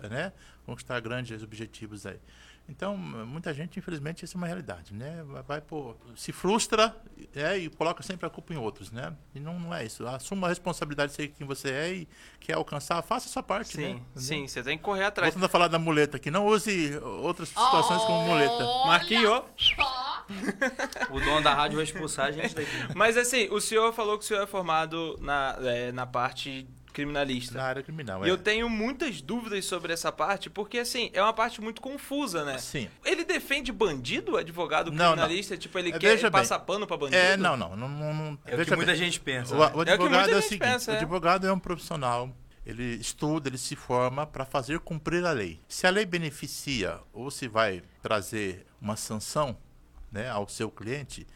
né? Conquistar grandes objetivos aí. Então, muita gente, infelizmente, isso é uma realidade, né? Vai, pô, se frustra é, e coloca sempre a culpa em outros, né? E não, não é isso. Assuma a responsabilidade de ser quem você é e quer alcançar, faça a sua parte, Sim, né? sim, você tem que correr atrás. Voltando a falar da muleta aqui, não use outras situações como muleta. Marquinhos. O dono da rádio vai expulsar a gente daqui. Mas assim, o senhor falou que o senhor é formado na, é, na parte criminalista. Na área criminal, E é. eu tenho muitas dúvidas sobre essa parte, porque assim, é uma parte muito confusa, né? Sim. Ele defende bandido, o advogado Não, não. criminalista? Tipo, ele É, quer passar pano pra bandido? É, não, não. não, não, não É o que gente pensa. O, né? o É o que advogado muita é o gente seguinte: pensa, o é. advogado é um profissional. Ele estuda, ele se forma para fazer cumprir a lei. Se a lei beneficia ou se vai trazer uma sanção né, ao seu cliente,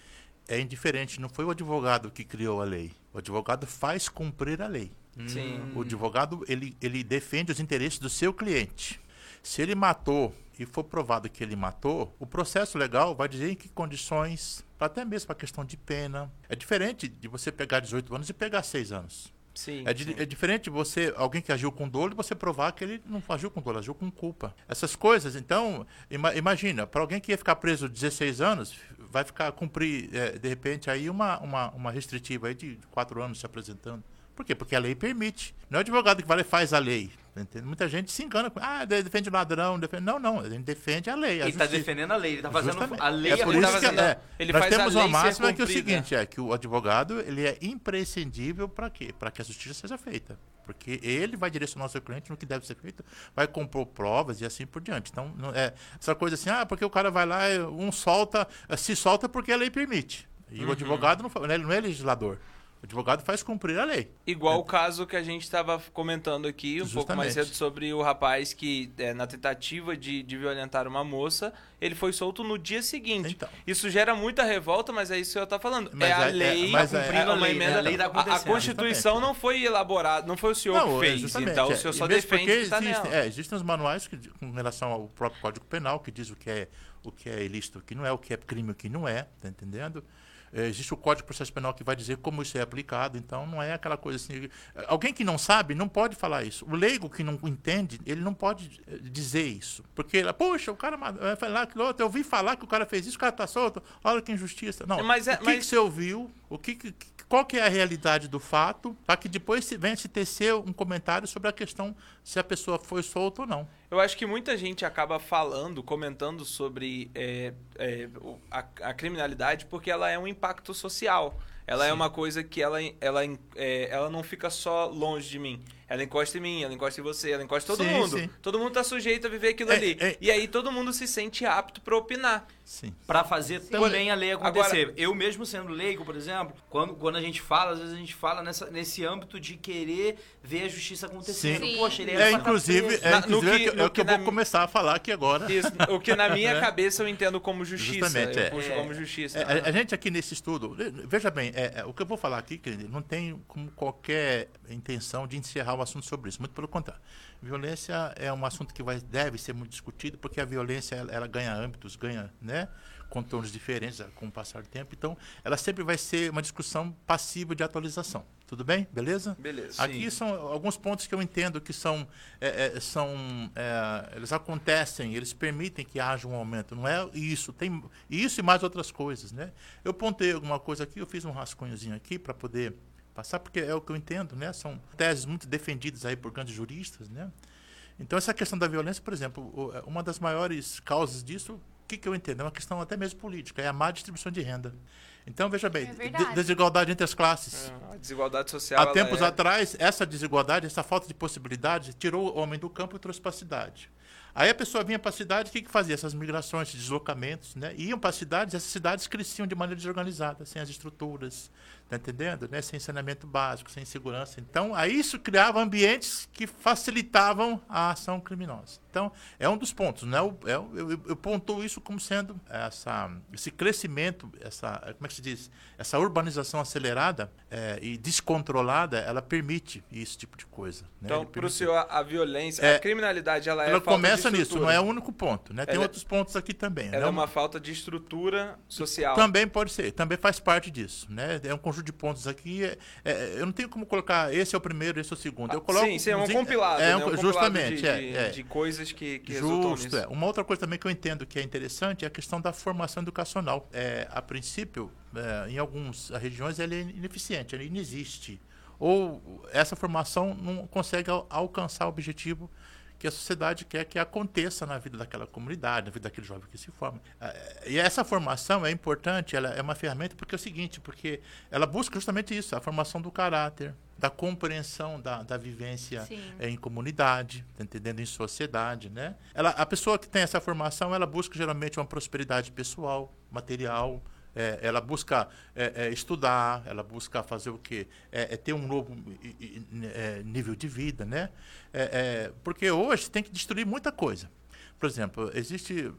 é indiferente. Não foi o advogado que criou a lei. O advogado faz cumprir a lei. Sim. O advogado ele, ele defende os interesses do seu cliente. Se ele matou e for provado que ele matou, o processo legal vai dizer em que condições, até mesmo a questão de pena. É diferente de você pegar 18 anos e pegar 6 anos. Sim. É, di- é diferente você, alguém que agiu com dolo, você provar que ele não agiu com dolo, agiu com culpa. Essas coisas, então, ima- imagina, para alguém que ia ficar preso 16 anos, vai ficar cumprir, é, de repente, aí uma, uma, uma restritiva aí de 4 anos se apresentando. Por quê? Porque a lei permite. Não é o advogado que vai e faz a lei. tá? Muita gente se engana com, ah, de- defende o ladrão, defende... Não, não, a gente defende a lei. a Ele tá justiça. defendendo a lei, ele tá fazendo Justamente. a lei é por tá isso que fazendo- é, ele nós temos uma máxima que é o seguinte, é que o advogado ele é imprescindível para quê? Para que a justiça seja feita. Porque ele vai direcionar o seu cliente no que deve ser feito, vai compor provas e assim por diante. Então, não é essa coisa assim, ah, porque o cara vai lá, um solta, se solta porque a lei permite. E Uhum. o advogado não, fa- ele não é legislador. O advogado faz cumprir a lei. Igual o caso que a gente estava comentando aqui um pouco mais Justamente. cedo sobre o rapaz que, é, na tentativa de, de violentar uma moça, ele foi solto no dia seguinte. Então. Isso gera muita revolta, mas é isso que eu tô falando. Mas é a é- é- lei, é- cumprindo a uma lei, né? emenda. A lei tá a, a acontecendo. Constituição Justamente. não foi elaborada, não foi o senhor que é fez. justamente, Então é. o senhor só defende que tá existe- nela. é, existem os manuais que, com relação ao próprio Código Penal, que diz o que é, o que é ilícito, o que não é, o que é crime, o que não é, tá entendendo? É, existe o Código de Processo Penal que vai dizer como isso é aplicado, então não é aquela coisa assim. Alguém que não sabe não pode falar isso. O leigo que não entende, ele não pode eh, dizer isso. Porque, poxa, o cara eh, foi lá, eu ouvi falar que o cara fez isso, o cara tá solto, olha que injustiça. Não, Mas é- o que, mas- que você ouviu, o que, que- qual que é a realidade do fato, para que depois se venha se tecer um comentário sobre a questão se a pessoa foi solta ou não. Eu acho que muita gente acaba falando, comentando sobre é, é, a, a criminalidade porque ela é um impacto social. Ela é uma coisa que ela, ela, é, ela não fica só longe de mim. Ela encosta em mim, ela encosta em você, ela encosta em todo Sim, mundo. sim. Todo mundo tá sujeito a viver aquilo É, ali. é. E aí todo mundo se sente apto pra opinar. Sim. Pra fazer também a lei acontecer. eu mesmo sendo leigo, por exemplo, quando, quando a gente fala, às vezes a gente fala nessa, nesse âmbito de querer ver a justiça acontecendo. Sim. Poxa, ele É, ficar inclusive, é, Na- no inclusive é que- é no o que eu que na vou mi- começar a falar aqui agora. Isso, o que na minha É. cabeça eu entendo como justiça. Justamente, eu é. puxo como justiça. É, a, a gente aqui nesse estudo, veja bem, é, é, o que eu vou falar aqui, querido, não tem como qualquer intenção de encerrar o assunto sobre isso, muito pelo contrário. Violência é um assunto que vai, deve ser muito discutido, porque a violência ela, ela ganha âmbitos, ganha né, contornos diferentes com o passar do tempo, então ela sempre vai ser uma discussão passiva de atualização. Tudo bem? Beleza? Beleza. Aqui são alguns pontos que eu entendo que são, é, é, são é, eles acontecem, eles permitem que haja um aumento. Não é isso, tem isso e mais outras coisas, né? Eu pontei alguma coisa aqui, eu fiz um rascunhozinho aqui para poder passar, porque é o que eu entendo, né? São teses muito defendidas aí por grandes juristas, né? Então essa questão da violência, por exemplo, é, uma das maiores causas disso, o que, que eu entendo? É uma questão até mesmo política, é a má distribuição de renda. Então, veja bem, É desigualdade entre as classes. É, A desigualdade social. Há tempos é- atrás, essa desigualdade, essa falta de possibilidade, tirou o homem do campo e trouxe para a cidade. Aí a pessoa vinha para a cidade, o que, que fazia? Essas migrações, esses deslocamentos, né? Iam para as cidades, essas cidades cresciam de maneira desorganizada, sem as estruturas, tá entendendo? Né? Sem saneamento básico, sem segurança. Então, aí isso criava ambientes que facilitavam a ação criminosa. Então, é um dos pontos, né? O- é eu, eu, eu pontuo isso como sendo essa, esse crescimento, essa, como é que se diz? Essa urbanização acelerada eh, e descontrolada, ela permite esse tipo de coisa. né? Então, para o senhor, a- a violência, É, a criminalidade, ela é ela começa nisso, não é o único ponto, né? Tem Ela é- outros pontos aqui também. Ela né? é uma falta de estrutura social. Também pode ser, também faz parte disso, né? É um conjunto de pontos aqui. é- é- eu não tenho como colocar esse é o primeiro, esse é o segundo. Eu coloco sim, sim, é um compilado. É, né? um- um compilado justamente, de, é, de, é. de coisas que, que Justo, é. Uma outra coisa também que eu entendo que é interessante é a questão da formação educacional. É, a princípio, é, em algumas regiões, ela é ineficiente, ela inexiste. Ou essa formação não consegue al- alcançar o objetivo que a sociedade quer que aconteça na vida daquela comunidade, na vida daquele jovem que se forma. Eh, E essa formação é importante, ela é uma ferramenta porque é o seguinte, porque ela busca justamente isso, a formação do caráter, da compreensão da, da vivência Sim. em comunidade, tá entendendo? Em sociedade, né? Ela, a pessoa que tem essa formação, ela busca geralmente uma prosperidade pessoal, material, é, ela busca é, é, estudar, ela busca fazer o quê? É, é ter um novo é, nível de vida, né? Porque hoje tem que destruir muita coisa. Por exemplo, existe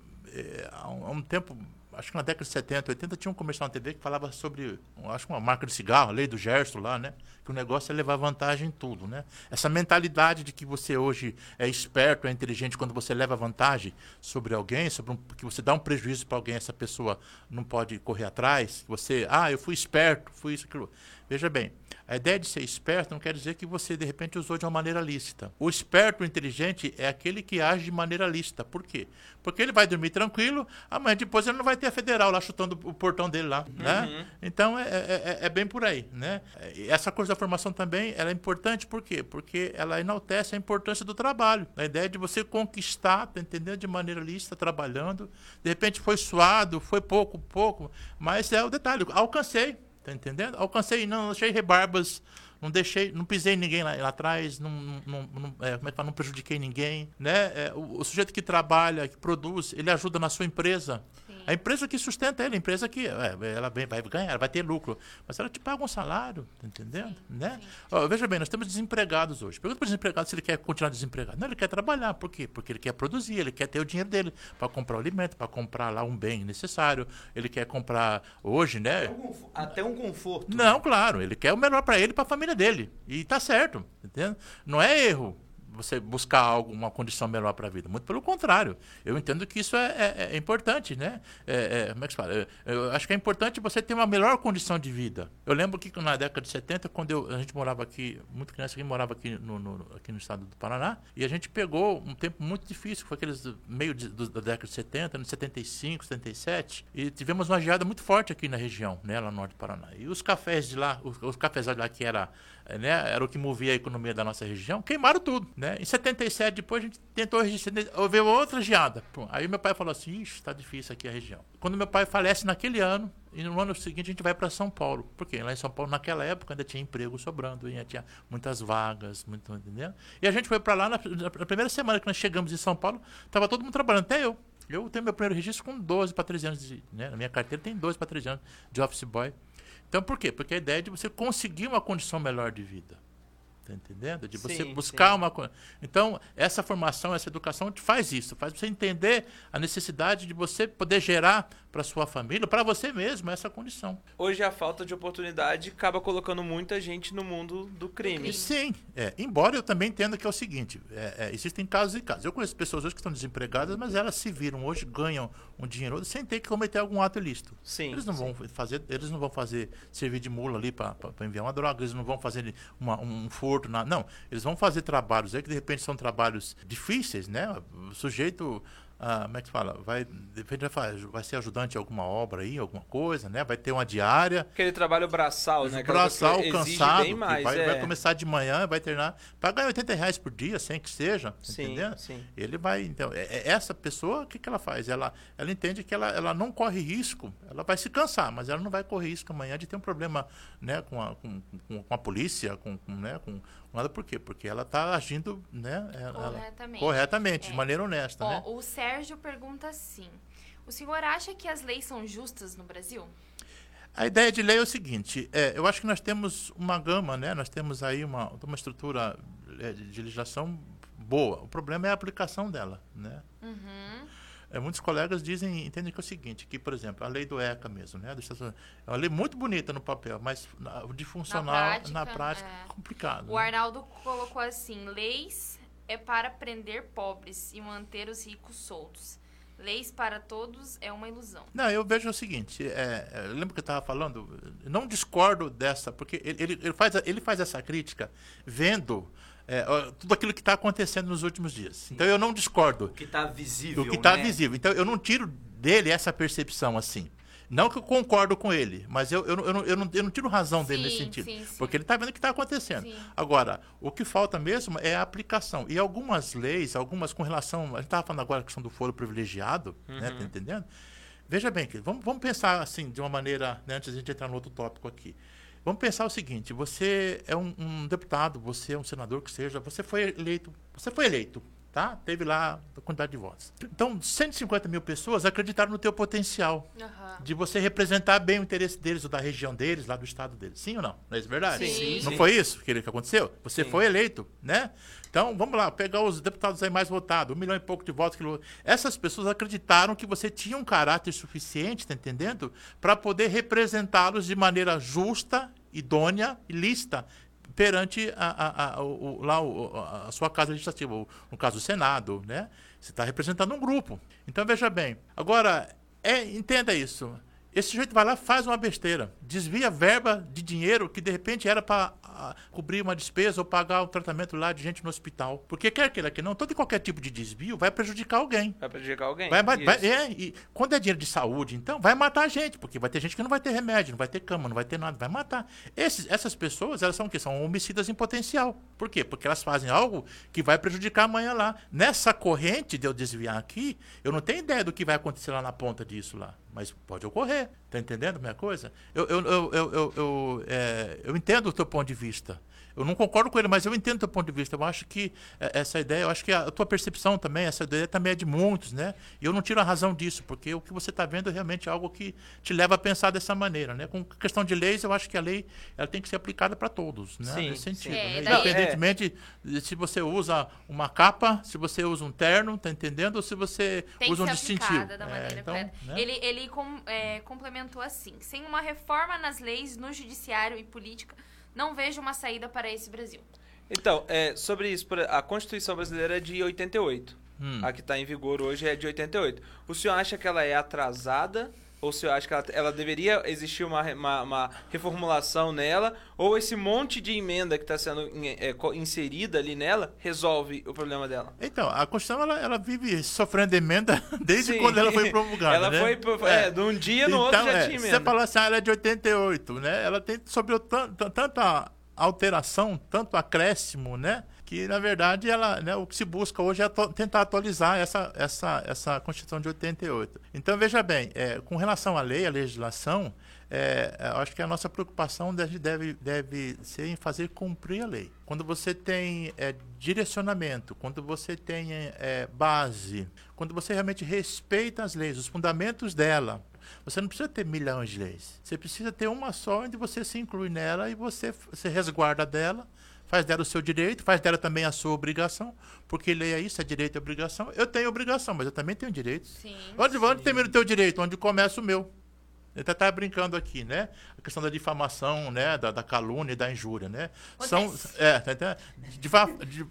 há, um, há um tempo, acho que na década de 70, 80, tinha um comercial na TV que falava sobre, acho que uma marca de cigarro, a lei do Gerson lá, né? Que o negócio é levar vantagem em tudo, né? Essa mentalidade de que você hoje é esperto, é inteligente quando você leva vantagem sobre alguém, sobre um, que você dá um prejuízo para alguém, essa pessoa não pode correr atrás. Você, ah, eu fui esperto, fui isso, aquilo. Veja bem, a ideia de ser esperto não quer dizer que você, de repente, usou de uma maneira lícita. O esperto, o inteligente, é aquele que age de maneira lícita. Por quê? Porque ele vai dormir tranquilo, amanhã depois ele não vai ter a federal lá chutando o portão dele lá, né? Então, é, é, é- é bem por aí, né? Essa coisa da formação também, ela é importante, por quê? Porque ela enaltece a importância do trabalho. A ideia de você conquistar, tá entendendo? De maneira lícita, trabalhando. De repente foi suado, foi pouco, pouco, mas é o detalhe, alcancei. Tá entendendo? Alcancei, não deixei rebarbas, não deixei, não pisei ninguém lá, lá atrás, não, não, não, é, como é que fala? não prejudiquei ninguém, né? É, o, o sujeito que trabalha, que produz, ele ajuda na sua empresa. A empresa que sustenta ele, a empresa que é, ela vai ganhar, vai ter lucro, mas ela te paga um salário, tá entendendo? né? Ó, veja bem, nós temos desempregados hoje. Pergunta para o desempregado se ele quer continuar desempregado. Não, ele quer trabalhar. Por quê? Porque ele quer produzir, ele quer ter o dinheiro dele para comprar o alimento, para comprar lá um bem necessário. Ele quer comprar hoje, né? Até um conforto. Não, claro, ele quer o melhor para ele e para a família dele. E tá certo, entendeu? Não é erro você buscar algo, uma condição melhor para a vida. Muito pelo contrário. Eu entendo que isso é, é- é importante, né? É, é, como é que se fala? Eu, eu acho que é importante você ter uma melhor condição de vida. Eu lembro que na década de 70, quando eu- a gente morava aqui, muito criança que morava aqui no, no- aqui no estado do Paraná, e a gente pegou um tempo muito difícil, foi aqueles meio de- do- da década de 70, anos 75, 77, e tivemos uma geada muito forte aqui na região, né, lá no norte do Paraná. E os cafés de lá, os, os cafés de lá que era, né, era o que movia a economia da nossa região, queimaram tudo, né? Em 77, depois a gente tentou registrar, houve outra geada. Pum. Aí meu pai falou assim, ixi, tá difícil aqui a região. Quando meu pai falece naquele ano, e no ano seguinte a gente vai para São Paulo. Porque lá em São Paulo, naquela época, ainda tinha emprego sobrando, ainda tinha muitas vagas, muito, entendeu? E a gente foi para lá, na, na primeira semana que nós chegamos em São Paulo, tava todo mundo trabalhando, até eu. Eu tenho meu primeiro registro com 12 para 13 anos, de, né? Na minha carteira tem 12 para 13 anos de office boy. Então, por quê? Porque a ideia é de você conseguir uma condição melhor de vida. Tá entendendo? De você Sim, buscar sim. uma coisa. Então, essa formação, essa educação te faz isso, faz você entender a necessidade de você poder gerar para sua família, para você mesmo, essa condição. Hoje a falta de oportunidade acaba colocando muita gente no mundo do crime. E sim, é, embora eu também entenda que é o seguinte, é, é, existem casos e casos. Eu conheço pessoas hoje que estão desempregadas, mas elas se viram hoje, ganham um dinheiro sem ter que cometer algum ato ilícito. Sim, Eles não sim. vão fazer, eles não vão fazer servir de mula ali para enviar uma droga, eles não vão fazer uma- um furto, não. Eles vão fazer trabalhos aí que de repente são trabalhos difíceis, né? O sujeito ah, como é que fala? Vai, vai, ser ajudante em alguma obra aí, alguma coisa, né? Vai ter uma diária, Aquele trabalho braçal, né? Braçal cansado, mais, vai, é. vai começar de manhã, vai terminar, pagar 80 reais por dia, sem que seja, Sim, entendeu? sim. Ele vai, então, é- é essa pessoa, o que, que ela faz? Ela, ela entende que ela, ela não corre risco, ela vai se cansar, mas ela não vai correr risco amanhã de ter um problema, né, com a, com, com- com a polícia, com, com, né, com nada, por quê? Porque ela está agindo, né, ela- ela- Corretamente. corretamente, de É. maneira honesta, Ó, né? o Sérgio pergunta assim: O senhor acha que as leis são justas no Brasil? A ideia de lei é o seguinte, é, eu acho que nós temos uma gama, né? Nós temos aí uma, uma estrutura é, de de legislação boa. O problema é a aplicação dela, né? Uhum. É, muitos colegas dizem, entendem que é o seguinte, que, por exemplo, a lei do ECA mesmo, né? É uma lei muito bonita no papel, mas na- de funcional, na prática, prática, é. complicado. O né? Arnaldo colocou assim: leis é para prender pobres e manter os ricos soltos. Leis para todos é uma ilusão. Não, eu vejo o seguinte, é, é, lembra que eu estava falando? Não discordo dessa, porque ele, ele, ele faz, ele faz essa crítica vendo é, tudo aquilo que está acontecendo nos últimos dias. Então eu não discordo O que tá visível, do que está né? visível. Então eu não tiro dele essa percepção assim. Não que eu concordo com ele, mas eu, eu, não- eu, não, eu, não, eu não tiro razão dele nesse Sim, sentido. sim, sim. Porque ele está vendo o que está acontecendo. Sim. Agora, o que falta mesmo é a aplicação. E algumas leis, algumas com relação. A gente estava falando agora a questão do foro privilegiado, né? Tá entendendo? Veja bem, que vamos, vamos pensar assim, de uma maneira, né, antes de a gente entrar no outro tópico aqui. Vamos pensar o seguinte: você é um, um deputado, você é um senador que seja, você foi eleito, você foi eleito, tá? Teve lá a quantidade de votos. Então, 150 mil pessoas acreditaram no teu potencial Aham. de você representar bem o interesse deles, ou da região deles, lá do estado deles. Sim ou não? Não é isso verdade? Sim. Não Sim. foi isso que que aconteceu? Você Sim. foi eleito, né? Então, vamos lá, pegar os deputados aí mais votados, um milhão e pouco de votos. Que... Essas pessoas acreditaram que você tinha um caráter suficiente, tá entendendo? Para poder representá-los de maneira justa, idônea e lícita perante a, a, a, o- lá, o- a sua casa legislativa, no caso o Senado, né? Você está representando um grupo. Então, veja bem. Agora, é, entenda isso. Esse sujeito vai lá faz uma besteira, desvia verba de dinheiro que de repente era para cobrir uma despesa ou pagar o tratamento lá de gente no hospital. Porque quer queira que não, todo e qualquer tipo de desvio vai prejudicar alguém. Vai prejudicar alguém. Vai, vai- é, e quando é dinheiro de saúde, então, vai matar a gente, porque vai ter gente que não vai ter remédio, não vai ter cama, não vai ter nada, vai matar. Esses- essas pessoas, elas são o quê? São homicidas em potencial. Por quê? Porque elas fazem algo que vai prejudicar amanhã lá. Nessa corrente de eu desviar aqui, eu não tenho ideia do que vai acontecer lá na ponta disso lá. Mas pode ocorrer. Tá entendendo a minha coisa? Eu, eu, eu, eu, eu, eu, é, eu entendo o teu ponto de vista. Eu não concordo com ele, mas eu entendo o teu ponto de vista. Eu acho que é, essa ideia, eu acho que a, tua percepção também, essa ideia também é de muitos, né? E eu não tiro a razão disso, porque o que você está vendo é realmente algo que te leva a pensar dessa maneira, né? Com questão de leis, eu acho que a lei ela tem que ser aplicada para todos, né? Sim, Nesse sentido, sim. né? É, Independentemente de se você usa uma capa, se você usa um terno, tá entendendo? Ou se você Tem usa um distintivo. É, então, né? Ele, ele com- é, complementou assim: sem uma reforma nas leis, no judiciário e política, não vejo uma saída para esse Brasil. Então, é, sobre isso, a Constituição Brasileira é de 88. Hum. A que está em vigor hoje é de 88. O senhor acha que ela é atrasada? Ou o senhor acha que ela, ela deveria existir uma, uma, uma reformulação nela? Ou esse monte de emenda que está sendo in- é, inserida ali nela resolve o problema dela? Então, a Constituição ela, ela vive sofrendo emenda desde Sim. quando ela foi promulgada. Ela né? foi, pro- é, de um dia no outro já é, tinha se Você emenda. fala assim, ah, ela é de 88, né? Ela tem sobre tanta alteração, tanto acréscimo, né? Que na verdade ela, né, o que se busca hoje é tentar atualizar essa, essa, essa Constituição de 88. Então veja bem, é, com relação à lei, à legislação, é, eu acho que a nossa preocupação deve, deve, deve ser em fazer cumprir a lei. Quando você tem é, direcionamento, quando você tem é, base, quando você realmente respeita as leis, os fundamentos dela, você não precisa ter milhões de leis. Você precisa ter uma só onde você se inclui nela e você se resguarda dela, faz dela o seu direito, faz dela também a sua obrigação, porque lei é isso, é direito e obrigação. Eu tenho obrigação, mas eu também tenho direito. Sim. Onde, onde termina o teu direito? Onde começa o meu? Ele até tá brincando aqui, né? A questão da difamação, né? Da, da calúnia e da injúria, né? São, é, tá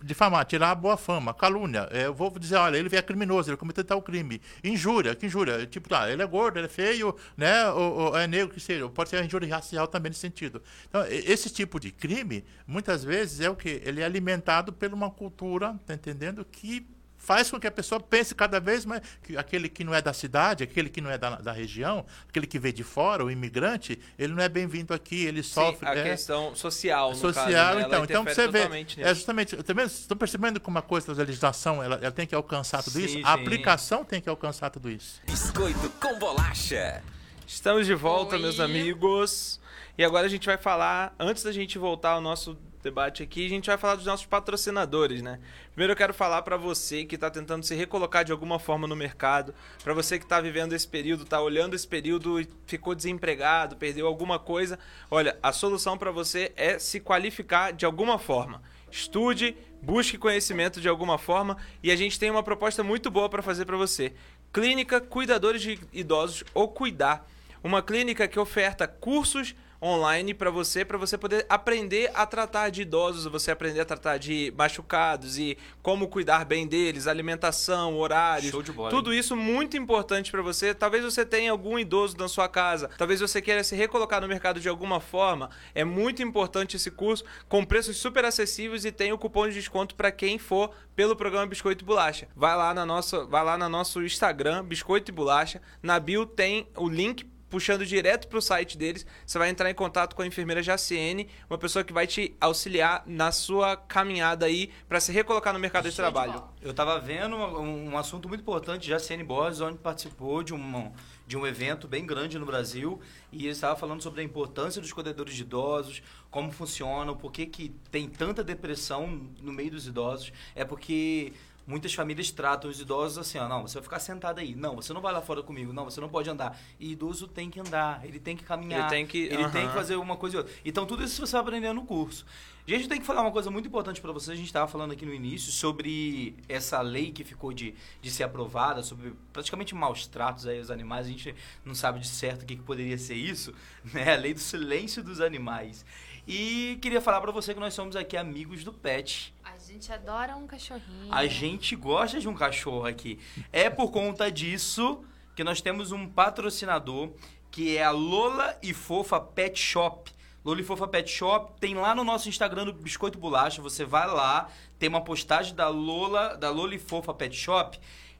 difamar, tirar a boa fama. Calúnia, é, eu vou dizer, olha, ele é criminoso, ele cometeu tal crime. Injúria, que injúria? Tipo, ah, ele é gordo, ele é feio, né? Ou, ou é negro, que seja. Pode ser injúria racial também nesse sentido. Então, esse tipo de crime, muitas vezes, é o que? Ele é alimentado por uma cultura, tá entendendo? Que faz com que a pessoa pense cada vez mais que aquele que não é da cidade, aquele que não é da, da região, aquele que veio de fora, o imigrante, ele não é bem-vindo aqui, ele sofre. Sim, a é, questão social, no social, caso, né? Então. Então você vê. É nisso. justamente. Também estão percebendo como a coisa da legislação ela, ela tem que alcançar tudo Sim, isso? sim. A aplicação tem que alcançar tudo isso. Biscoito com bolacha. Estamos de volta, Oi. meus amigos. E agora a gente vai falar, antes da gente voltar ao nosso debate aqui, a gente vai falar dos nossos patrocinadores, né? Primeiro eu quero falar pra você que tá tentando se recolocar de alguma forma no mercado, pra você que tá vivendo esse período, tá olhando esse período e ficou desempregado, perdeu alguma coisa. Olha, a solução pra você é se qualificar de alguma forma. Estude, busque conhecimento de alguma forma e a gente tem uma proposta muito boa pra fazer pra você. Clínica Cuidadores de Idosos ou Cuidar uma clínica que oferta cursos, online para você, para você poder aprender a tratar de idosos, você aprender a tratar de machucados e como cuidar bem deles, alimentação, horários, Show de bola, tudo isso muito importante para você. Talvez você tenha algum idoso na sua casa, talvez você queira se recolocar no mercado de alguma forma. É muito importante esse curso com preços super acessíveis e tem o cupom de desconto para quem for pelo programa Biscoito e Bolacha. Vai lá na nossa, vai lá no nosso Instagram, Biscoito e Bolacha. Na bio tem o link puxando direto para o site deles. Você vai entrar em contato com a enfermeira Jaciene, uma pessoa que vai te auxiliar na sua caminhada aí para se recolocar no mercado de trabalho. Eu tava vendo um, um assunto muito importante, Jaciene Borges, onde participou de um, de um evento bem grande no Brasil e ele estava falando sobre a importância dos cuidadores de idosos, como funcionam, por que, que tem tanta depressão no meio dos idosos. É porque muitas famílias tratam os idosos assim, ó, não, você vai ficar sentado aí. Não, você não vai lá fora comigo. Não, você não pode andar. E idoso tem que andar, ele tem que caminhar. Ele tem que- Ele tem aham. que fazer uma coisa e outra. Então, tudo isso você vai aprender no curso. Gente, eu tenho que falar uma coisa muito importante para vocês. A gente estava falando aqui no início sobre essa lei que ficou de, de ser aprovada, sobre praticamente maus tratos aí aos animais. A gente não sabe de certo o que, que poderia ser isso, né? A lei do silêncio dos animais. E queria falar para você que nós somos aqui amigos do pet. A gente adora um cachorrinho. A gente gosta de um cachorro aqui. É por conta disso que nós temos um patrocinador que é a Lola e Fofa Pet Shop. Lola e Fofa Pet Shop tem lá no nosso Instagram do Biscoito Bolacha. Você vai lá, tem uma postagem da Lola, da Lola e Fofa Pet Shop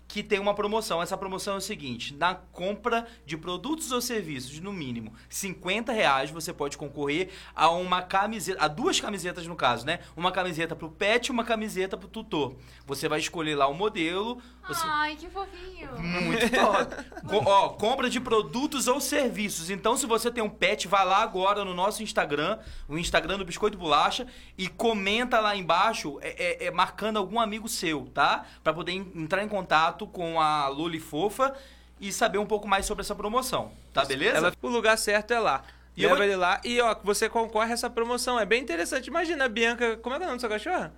que tem uma promoção. Essa promoção é o seguinte: na compra de produtos ou serviços de no mínimo 50 reais, você pode concorrer a uma camiseta, a duas camisetas no caso, né? Uma camiseta pro pet e uma camiseta pro tutor. Você vai escolher lá o modelo. Você... Ai, que fofinho. Muito top. Ó, compra de produtos ou serviços. Então, se você tem um pet, vai lá agora no nosso Instagram, o Instagram do Biscoito Bolacha, e comenta lá embaixo, é, é- é marcando algum amigo seu, tá? Pra poder en- entrar em contato com a Loli Fofa e saber um pouco mais sobre essa promoção. Tá beleza? Ela, o lugar certo é lá. E eu Leva vou- ele lá e ó, você concorre a essa promoção. É bem interessante. Imagina a Bianca. Como é que é o nome da sua cachorra?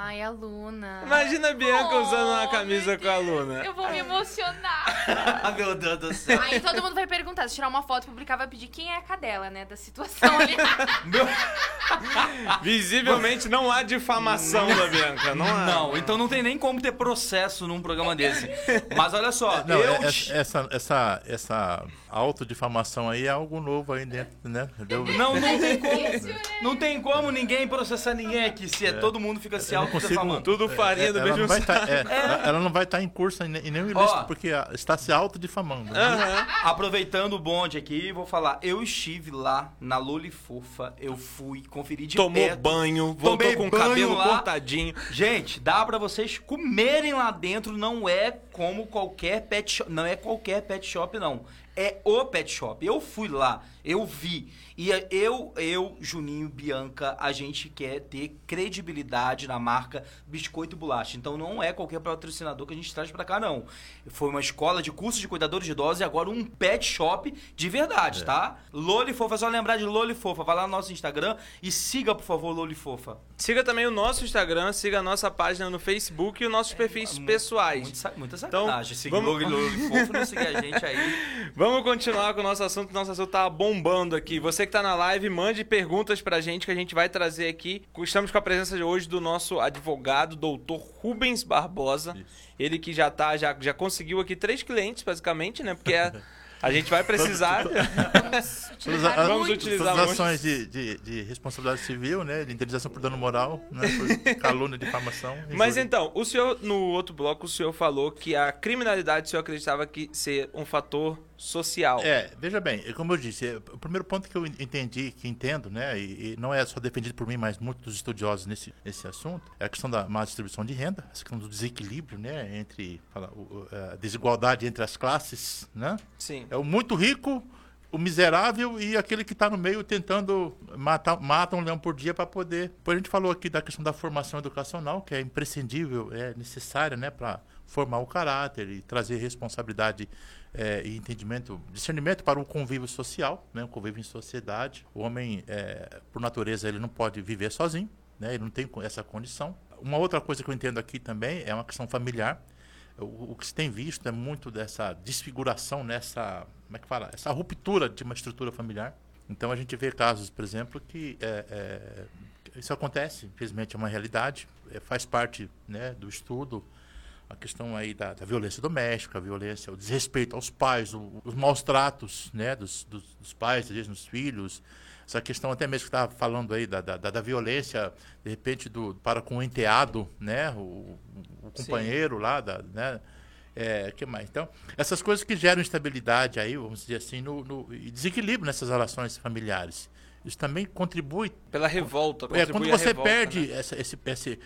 Ai, a Luna. Imagina a Bianca Oh, usando uma camisa com a Luna. Eu vou me emocionar. Ah, meu Deus do céu. Aí todo mundo vai perguntar, se tirar uma foto e publicar, vai pedir quem é a cadela, né? Da situação ali. Visivelmente não há difamação da Bianca. Não há. Não, então não tem nem como ter processo num programa desse. Mas olha só, Não, eu. é- é- essa, essa, essa autodifamação aí é algo novo aí dentro, né? Deu- Não, não tem como. Difícil, né? Não tem como ninguém processar ninguém aqui se é, todo mundo fica se Eu não consigo-. Tudo farinha do ela, mesmo não vai saco. tá, é, ela, ela não vai estar em curso em, ne- em nenhum ilícito, Ó. porque está se autodifamando. né? Aham. Aproveitando o bonde aqui, vou falar. Eu estive lá na Loli Fofa, eu fui conferir de Tomou perto. banho, voltou Tomei com o cabelo lá. cortadinho. Gente, dá pra vocês comerem lá dentro, não é como qualquer pet shop, não é qualquer pet shop não. É o pet shop. Eu fui lá, eu vi. E é- eu, eu, Juninho, Bianca, a gente quer ter credibilidade na marca Biscoito e Bolacha. Então não é qualquer patrocinador que a gente traz pra cá, não. Foi uma escola de cursos de cuidadores de idosos e agora um pet shop de verdade, tá? Loli Fofa, só lembrar de Loli Fofa. Vai lá no nosso Instagram e siga, por favor, Loli Fofa. Siga também o nosso Instagram, siga a nossa página no Facebook e os nossos perfis Mu- pessoais. Muito, muita Então, sacanagem. Seguir vamos-. Loli Fofo, não seguir a gente aí. Vamos continuar com o nosso assunto, nosso assunto tá bombando aqui. Você que tá na live, mande perguntas pra gente que a gente vai trazer aqui. Estamos com a presença de hoje do nosso advogado, doutor Rubens Barbosa. Ele que já tá, já, já conseguiu aqui três clientes, basicamente, né? Porque a, a gente vai precisar. Vamos utilizar Vamos utilizar todas as muito. ações de, de, de responsabilidade civil, né? De indenização por dano moral, né? Por calúnia, difamação. Mas injúria. então, o senhor, no outro bloco, o senhor falou que a criminalidade o senhor acreditava que ser um fator social. É, veja bem, como eu disse, é, o primeiro ponto que eu entendi, que entendo, né, e, e não é só defendido por mim, mas muitos estudiosos nesse, nesse assunto, é a questão da má distribuição de renda, essa questão do desequilíbrio, né, entre fala, o- a desigualdade entre as classes, né? Sim. É o muito rico, o miserável e aquele que está no meio tentando matar mata um leão por dia para poder. Depois a gente falou aqui da questão da formação educacional, que é imprescindível, é necessária, né, para formar o caráter e trazer responsabilidade é, e entendimento, discernimento para o convívio social, né, o convívio em sociedade. O homem, é, por natureza, ele não pode viver sozinho, né, ele não tem essa condição. Uma outra coisa que eu entendo aqui também é uma questão familiar. O, o que se tem visto é muito dessa desfiguração, nessa, como é que fala? Essa ruptura de uma estrutura familiar. Então a gente vê casos, por exemplo, que é, é, isso acontece, infelizmente é uma realidade, é, faz parte né, do estudo a questão aí da, da, violência doméstica, a violência, o desrespeito aos pais, o, os maus tratos né, dos, dos, dos pais, às vezes nos filhos, essa questão até mesmo que estava falando aí da, da, da, violência, de repente, do, para com o enteado, né, o, o companheiro Sim. lá, da, né, é, que mais? Então, essas coisas que geram instabilidade aí, vamos dizer assim, no, no e desequilíbrio nessas relações familiares. Isso também contribui. Pela revolta. É, quando você revolta, perde né? essa, esse, esse,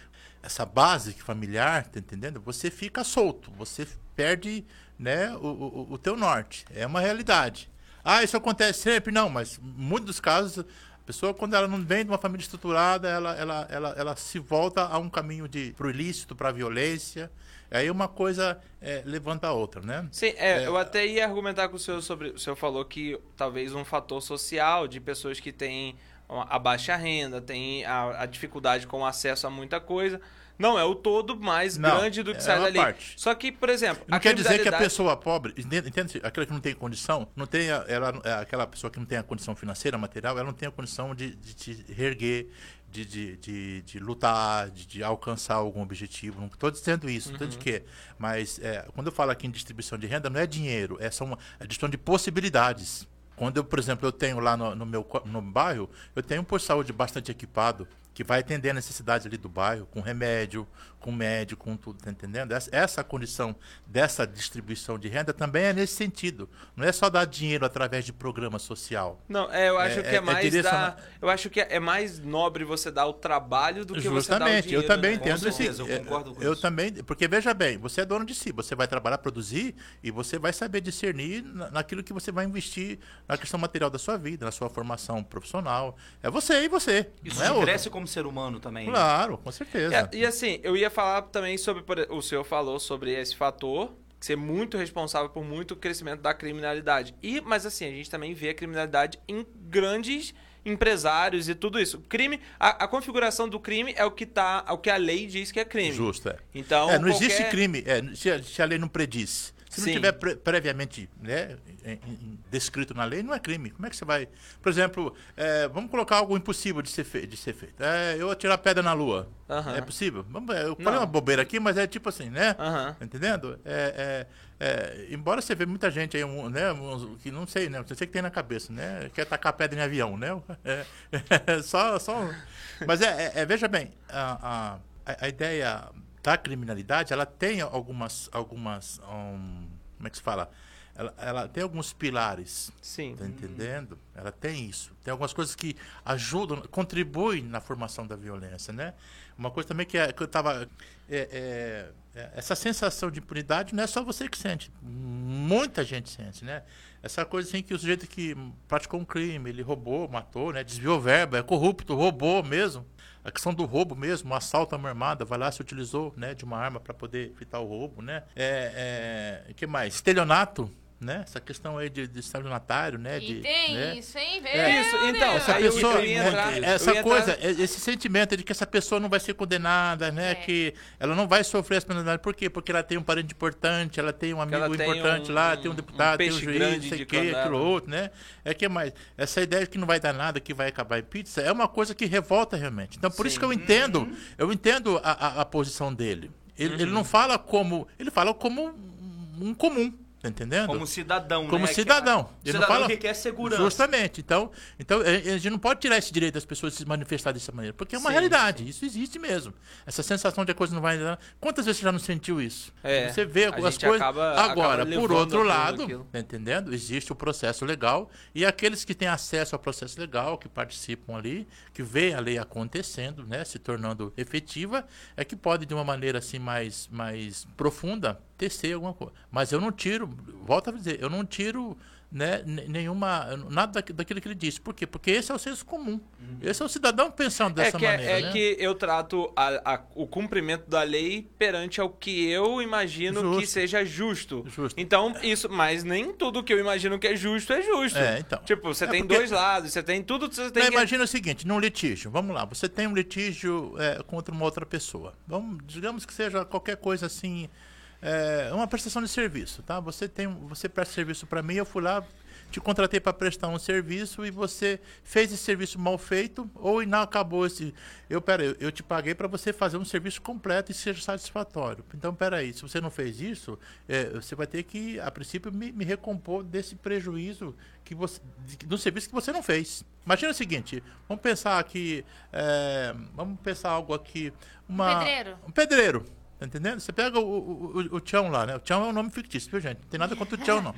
essa base familiar, tá entendendo? Você fica solto, você perde né, o, o, o teu norte. É uma realidade. Ah, isso acontece sempre? Não, mas em muitos dos casos, a pessoa, quando ela não vem de uma família estruturada, ela, ela, ela, ela se volta a um caminho de pro ilícito, para a violência. Aí uma coisa é, levanta a outra, né? Sim, é, é, eu até ia argumentar com o senhor sobre. O senhor falou que talvez um fator social de pessoas que têm a baixa renda, têm a, a dificuldade com acesso a muita coisa. Não, é o todo mais não, grande do que é sai dali. Parte. Só que, por exemplo. Não quer dizer que a pessoa pobre, entende? Aquela que não tem condição, não tem a, ela, é aquela pessoa que não tem a condição financeira, material, ela não tem a condição de, de te reerguer, de, de, de, de lutar, de, de, alcançar algum objetivo. Não estou dizendo isso, não estou uhum. dizendo que. Mas é, quando eu falo aqui em distribuição de renda, não é dinheiro, é é questão de possibilidades. Quando eu, por exemplo, eu tenho lá no, no meu no bairro, eu tenho um posto de saúde bastante equipado, que vai atender a necessidade ali do bairro, com remédio, com médico, com tudo, tá entendendo? Essa, essa condição dessa distribuição de renda também é nesse sentido. Não é só dar dinheiro através de programa social. Não, é, eu acho é, que é, é mais é dar, eu acho que é mais nobre você dar o trabalho do que Justamente, você dar o dinheiro. eu também né? entendo isso. Eu é, concordo com eu isso. também, porque veja bem, você é dono de si, você vai trabalhar, produzir e você vai saber discernir naquilo que você vai investir na questão material da sua vida, na sua formação profissional. É você e você. Isso não é cresce como ser humano também. Né? Claro, né? com certeza. É, e assim, eu ia falar também sobre. O senhor falou sobre esse fator ser muito responsável por muito crescimento da criminalidade. E, mas assim, a gente também vê a criminalidade em grandes empresários e tudo isso. Crime, a, a configuração do crime é o que tá, é o que a lei diz que é crime. Justo, é. Então, é, não qualquer... existe crime, é, se, a, se a lei não prediz. Se não Sim. tiver pre previamente né, descrito na lei, não é crime. Como é que você vai. Por exemplo, é, vamos colocar algo impossível de ser, fe de ser feito. É, eu atirar pedra na lua. É possível? Vamos, eu falei não. uma bobeira aqui, mas é tipo assim, né? Tá entendendo? É, é, é, embora você veja muita gente aí, um, né, um, que não sei, né? Não sei o que tem na cabeça, né? Quer tacar pedra em avião, né? É, só, só. Mas é, veja bem, a, a, a ideia da criminalidade, ela tem algumas, algumas um, como é que se fala? Ela, ela, tem alguns pilares. Sim. Tá entendendo? Ela tem isso. Tem algumas coisas que ajudam, contribuem na formação da violência, né? Uma coisa também que, é, que eu estava... É, é, é, essa sensação de impunidade não é só você que sente. Muita gente sente, né? Essa coisa assim que o sujeito que praticou um crime, ele roubou, matou, né? Desviou verba, é corrupto, roubou mesmo a questão do roubo mesmo, um assalto à arma armada, vai lá, se utilizou né, de uma arma para poder evitar o roubo, né? É, é, que mais? Estelionato, né? Essa questão aí de, de estelionatário, né? De, e tem né? isso, hein? É. Isso, então, essa pessoa, entrar, essa coisa, esse sentimento de que essa pessoa não vai ser condenada, né? É. Que ela não vai sofrer essa penalidade. Por quê? Porque ela tem um parente importante, ela tem um amigo importante um, lá, tem um deputado, um tem um juiz, sei o quê, aquilo outro, né? É que mais, essa ideia de que não vai dar nada, que vai acabar em pizza, é uma coisa que revolta realmente. Então, por Sim. isso que eu entendo, uhum. eu entendo a, a, a posição dele. Ele, uhum. ele não fala como, ele fala como um comum. Tá entendendo? Como cidadão, Como né? cidadão. Que, cidadão fala, que quer segurança. Justamente. Então, então, a gente não pode tirar esse direito das pessoas se manifestar dessa maneira, porque é uma sim, realidade. Sim. Isso existe mesmo. Essa sensação de que a coisa não vai... Quantas vezes você já não sentiu isso? É, você vê as coisas... Acaba, Agora, acaba por outro lado, tá entendendo? Existe o processo legal e aqueles que têm acesso ao processo legal, que participam ali, que vê a lei acontecendo, né, se tornando efetiva, é que pode, de uma maneira assim mais, mais profunda, tecer alguma coisa. Mas eu não tiro, volto a dizer, eu não tiro né, nenhuma, nada daquilo que ele disse. Por quê? Porque esse é o senso comum. Uhum. Esse é o cidadão pensando é dessa é que, maneira. É, né? que eu trato a, a, o cumprimento da lei perante ao que eu imagino justo. que seja justo. justo. Então, isso, mas nem tudo que eu imagino que é justo é justo. É, então. Tipo, você é tem porque... dois lados, você tem tudo. Você tem Não, que... Imagina o seguinte: num litígio, vamos lá, você tem um litígio é, contra uma outra pessoa. Vamos, digamos que seja qualquer coisa assim é uma prestação de serviço, tá? Você tem, você presta serviço para mim, eu fui lá, te contratei para prestar um serviço e você fez esse serviço mal feito ou não acabou esse. Eu, pera, eu, eu te paguei para você fazer um serviço completo e seja satisfatório. Então, peraí, se você não fez isso, é, você vai ter que, a princípio, me, me recompor desse prejuízo que você, do serviço que você não fez. Imagina o seguinte, vamos pensar aqui, é, vamos pensar algo aqui, uma, Pedreiro. um pedreiro. Tá entendendo? Você pega o, o, o, o Tião lá, né? O Tião é um nome fictício, viu, gente? Não tem nada contra o Tião, não.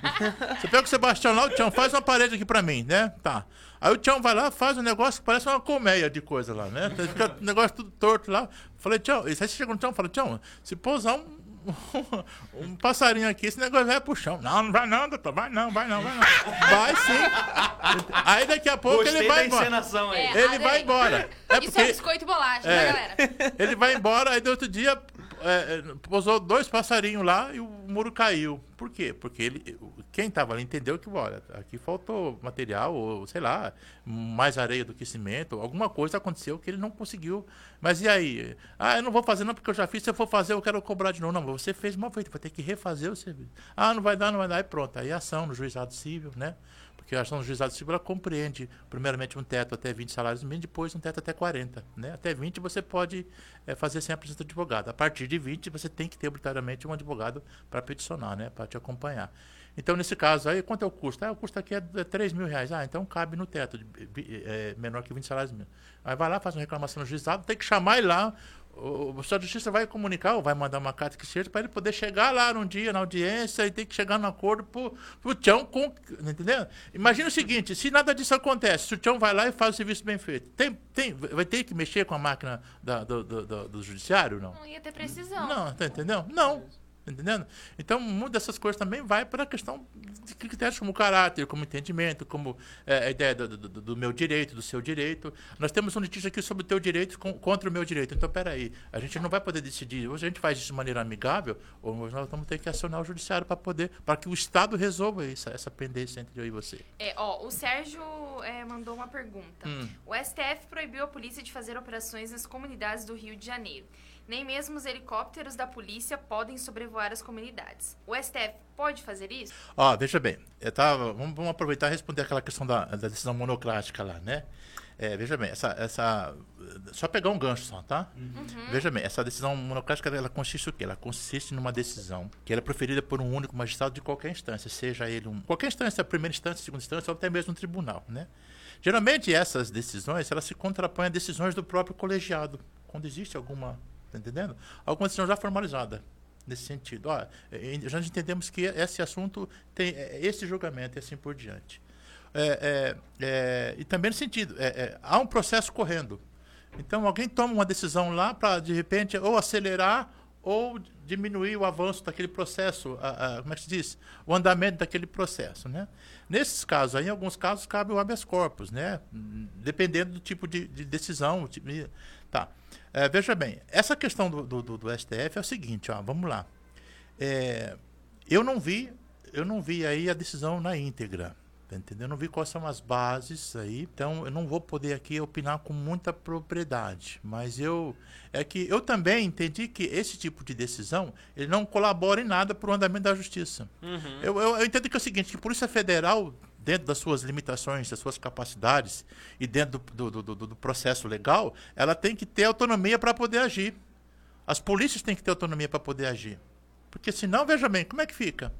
Você pega o Sebastião lá, o Tião faz uma parede aqui pra mim, né? Tá. Aí o Tião vai lá, faz um negócio que parece uma colmeia de coisa lá, né? Fica um negócio tudo torto lá. Falei, Tião, aí você chega no Tião e fala, Tião, se pousar um, um passarinho aqui, esse negócio vai pro chão. Não, não vai não, doutor, vai não, vai não, vai não. Vai sim. Aí daqui a pouco Gostei ele da vai embora. encenação aí. É, Ele adorei. vai embora. É Isso é porque biscoito e bolacha, É. tá, galera? ele vai embora, aí do outro dia é, é, pousou dois passarinhos lá e o muro caiu. Por quê? Porque ele, quem estava ali entendeu que, olha, aqui faltou material, ou sei lá, mais areia do que cimento, alguma coisa aconteceu que ele não conseguiu. Mas e aí? Ah, eu não vou fazer não porque eu já fiz, se eu for fazer eu quero cobrar de novo. Não, você fez mal feito, vai ter que refazer o serviço. Ah, não vai dar, não vai dar, e pronto. Aí ação no juizado civil, né? Porque a ação do juizado civil compreende, primeiramente, um teto até 20 salários mínimos, depois um teto até 40. Né? Até 20 você pode eh, fazer sem a presença do advogado. A partir de 20 você tem que ter obrigatoriamente um advogado para peticionar, né? para te acompanhar. Então, nesse caso aí, quanto é o custo? Ah, o custo aqui é é 3 mil reais. Ah, então cabe no teto, de- é, menor que 20 salários mínimos. Aí vai lá, faz uma reclamação no juizado, tem que chamar ele lá. O, o senhor da justiça vai comunicar ou vai mandar uma carta que seja para ele poder chegar lá num dia na audiência e tem que chegar no acordo pro, pro Tião com. Entendeu? Imagina o seguinte: se nada disso acontece, se o Tião vai lá e faz o serviço bem feito, tem, tem, vai ter que mexer com a máquina da- do, do, do- do judiciário? Não. Não ia ter precisão. Não, tá entendendo? Não. Entendendo? Então, muitas dessas coisas também vai para a questão de critérios como caráter, como entendimento, como é, a ideia do, do- do meu direito, do seu direito. Nós temos um litígio aqui sobre o teu direito com- contra o meu direito. Então, peraí, a gente não vai poder decidir. Hoje a gente faz isso de maneira amigável, ou nós vamos ter que acionar o judiciário para poder, para que o Estado resolva essa, essa pendência entre eu e você. É, ó, o Sérgio é, mandou uma pergunta. Hum. O STF proibiu a polícia de fazer operações nas comunidades do Rio de Janeiro. Nem mesmo os helicópteros da polícia podem sobrevoar as comunidades. O STF pode fazer isso? Ó, veja bem, vamos, vamos aproveitar e responder aquela questão da, da decisão monocrática lá, né? É, veja bem, essa, essa. Só pegar um gancho só, tá? Veja bem, essa decisão monocrática ela consiste o quê? Ela consiste numa decisão que ela é proferida por um único magistrado de qualquer instância, seja ele um. Qualquer instância, primeira instância, segunda instância, ou até mesmo um tribunal, né? Geralmente essas decisões elas se contrapõem a decisões do próprio colegiado, quando existe alguma. Tá entendendo? Alguma decisão já formalizada nesse sentido. Ó, eh, já entendemos que esse assunto tem eh, esse julgamento e assim por diante. É, é, é, e também no sentido, é, é, há um processo correndo. Então, alguém toma uma decisão lá para, de repente, ou acelerar ou diminuir o avanço daquele processo, a, a, como é que se diz? O andamento daquele processo, né? Nesses casos, aí, em alguns casos, cabe o habeas corpus, né? Hum, Dependendo do tipo de, de decisão. tipo Tá. É, veja bem, essa questão do, do, do- STF é o seguinte, ó, vamos lá. É, eu não vi, eu não vi aí a decisão na íntegra. Tá entendendo? Eu não vi quais são as bases aí, então eu não vou poder aqui opinar com muita propriedade. Mas eu é que eu também entendi que esse tipo de decisão ele não colabora em nada para o andamento da justiça. Eu, eu, eu entendo que é o seguinte, que a Polícia Federal, dentro das suas limitações, das suas capacidades e dentro do, do, do, do processo legal, ela tem que ter autonomia para poder agir. As polícias têm que ter autonomia para poder agir. Porque senão, veja bem, como é que fica?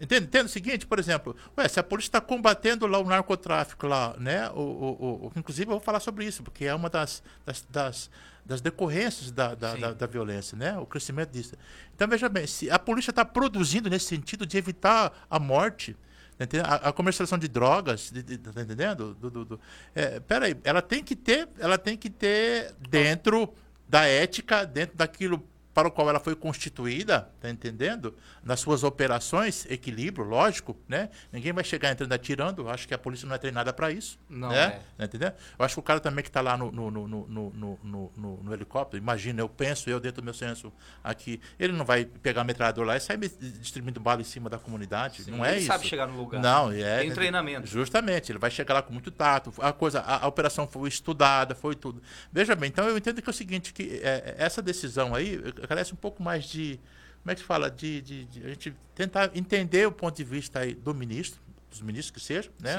Entende? Entende o seguinte, por exemplo, ué, se a polícia está combatendo lá o narcotráfico lá, né? O, o, o- inclusive eu vou falar sobre isso, porque é uma das, das, das, das decorrências da, da, da, da violência, né? O crescimento disso. Então, veja bem, se a polícia está produzindo nesse sentido de evitar a morte? A, a comercialização de drogas, de, de, tá entendendo? Do, do, do, é, peraí, ela tem que ter, ela tem que ter dentro da ética, dentro daquilo para o qual ela foi constituída, tá entendendo? Nas suas operações, equilíbrio, lógico, né? Ninguém vai chegar entrando atirando, acho que a polícia não é treinada para isso, Não né? é. Tá entendendo? Eu acho que o cara também que está lá no, no, no, no, no, helicóptero, imagina, eu penso, eu dentro do meu senso aqui, ele não vai pegar metralhador lá e sair distribuindo bala em cima da comunidade, Sim, não é ele isso. sabe chegar no lugar. Não, é. Tem treinamento. Justamente, ele vai chegar lá com muito tato. A coisa, a, a operação foi estudada, foi tudo. Veja bem, então eu entendo que é o seguinte, que é, essa decisão aí carece um pouco mais de, como é que se fala, de, de- de a gente tentar entender o ponto de vista aí do ministro, dos ministros que seja, né?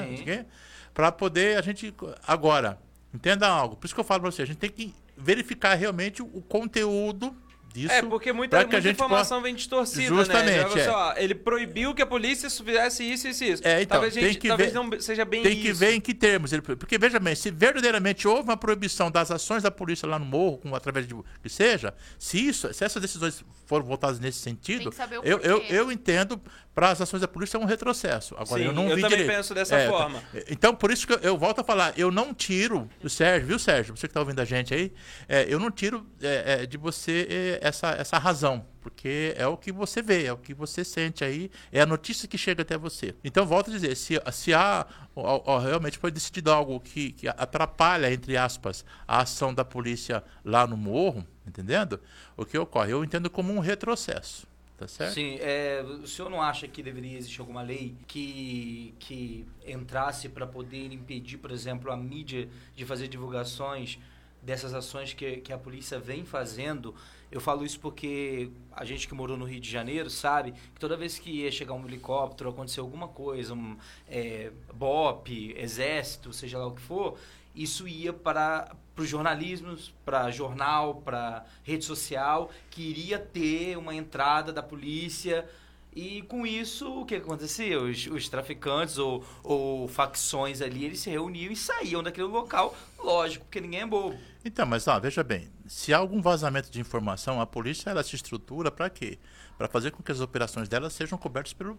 Para poder a gente. Agora, entenda algo. Por isso que eu falo para você, a gente tem que verificar realmente o conteúdo disso. É, porque muita, muita a gente informação possa- vem distorcida, Justamente, né? É. só, ó, ele proibiu que a polícia fizesse isso, isso e isso. É, então, talvez, tem gente, que talvez ver- não seja bem Tem isso. que ver em que termos. ele- Porque, veja bem, se verdadeiramente houve uma proibição das ações da polícia lá no morro, com, através de que seja, se, isso, se essas decisões foram votadas nesse sentido, o eu, eu, eu entendo para as ações da polícia é um retrocesso. Agora, Sim, eu não eu vi também direito. penso dessa É, forma. Então, por isso que eu, eu volto a falar, eu não tiro do Sérgio, viu, Sérgio? Você que está ouvindo a gente aí, é, eu não tiro é, é, de você é, essa, essa razão, porque é o que você vê, é o que você sente aí, é a notícia que chega até você. Então, volto a dizer, se, se há ó, ó, realmente foi decidido algo que, que atrapalha, entre aspas, a ação da polícia lá no morro, entendendo? O que ocorre? Eu entendo como um retrocesso. Tá certo? Sim, é, o senhor não acha que deveria existir alguma lei que, que entrasse para poder impedir, por exemplo, a mídia de fazer divulgações dessas ações que, que a polícia vem fazendo? Eu falo isso porque a gente que morou no Rio de Janeiro sabe que toda vez que ia chegar um helicóptero, acontecer alguma coisa, um é, BOP, exército, seja lá o que for, isso ia para os jornalismos, para jornal, para rede social, que iria ter uma entrada da polícia. E com isso, o que acontecia? Os, os traficantes ou, ou facções ali, eles se reuniam e saíam daquele local, lógico, porque ninguém é bobo. Então, mas ó, veja bem, se há algum vazamento de informação, a polícia ela se estrutura para quê? Para fazer com que as operações dela sejam cobertas pelo,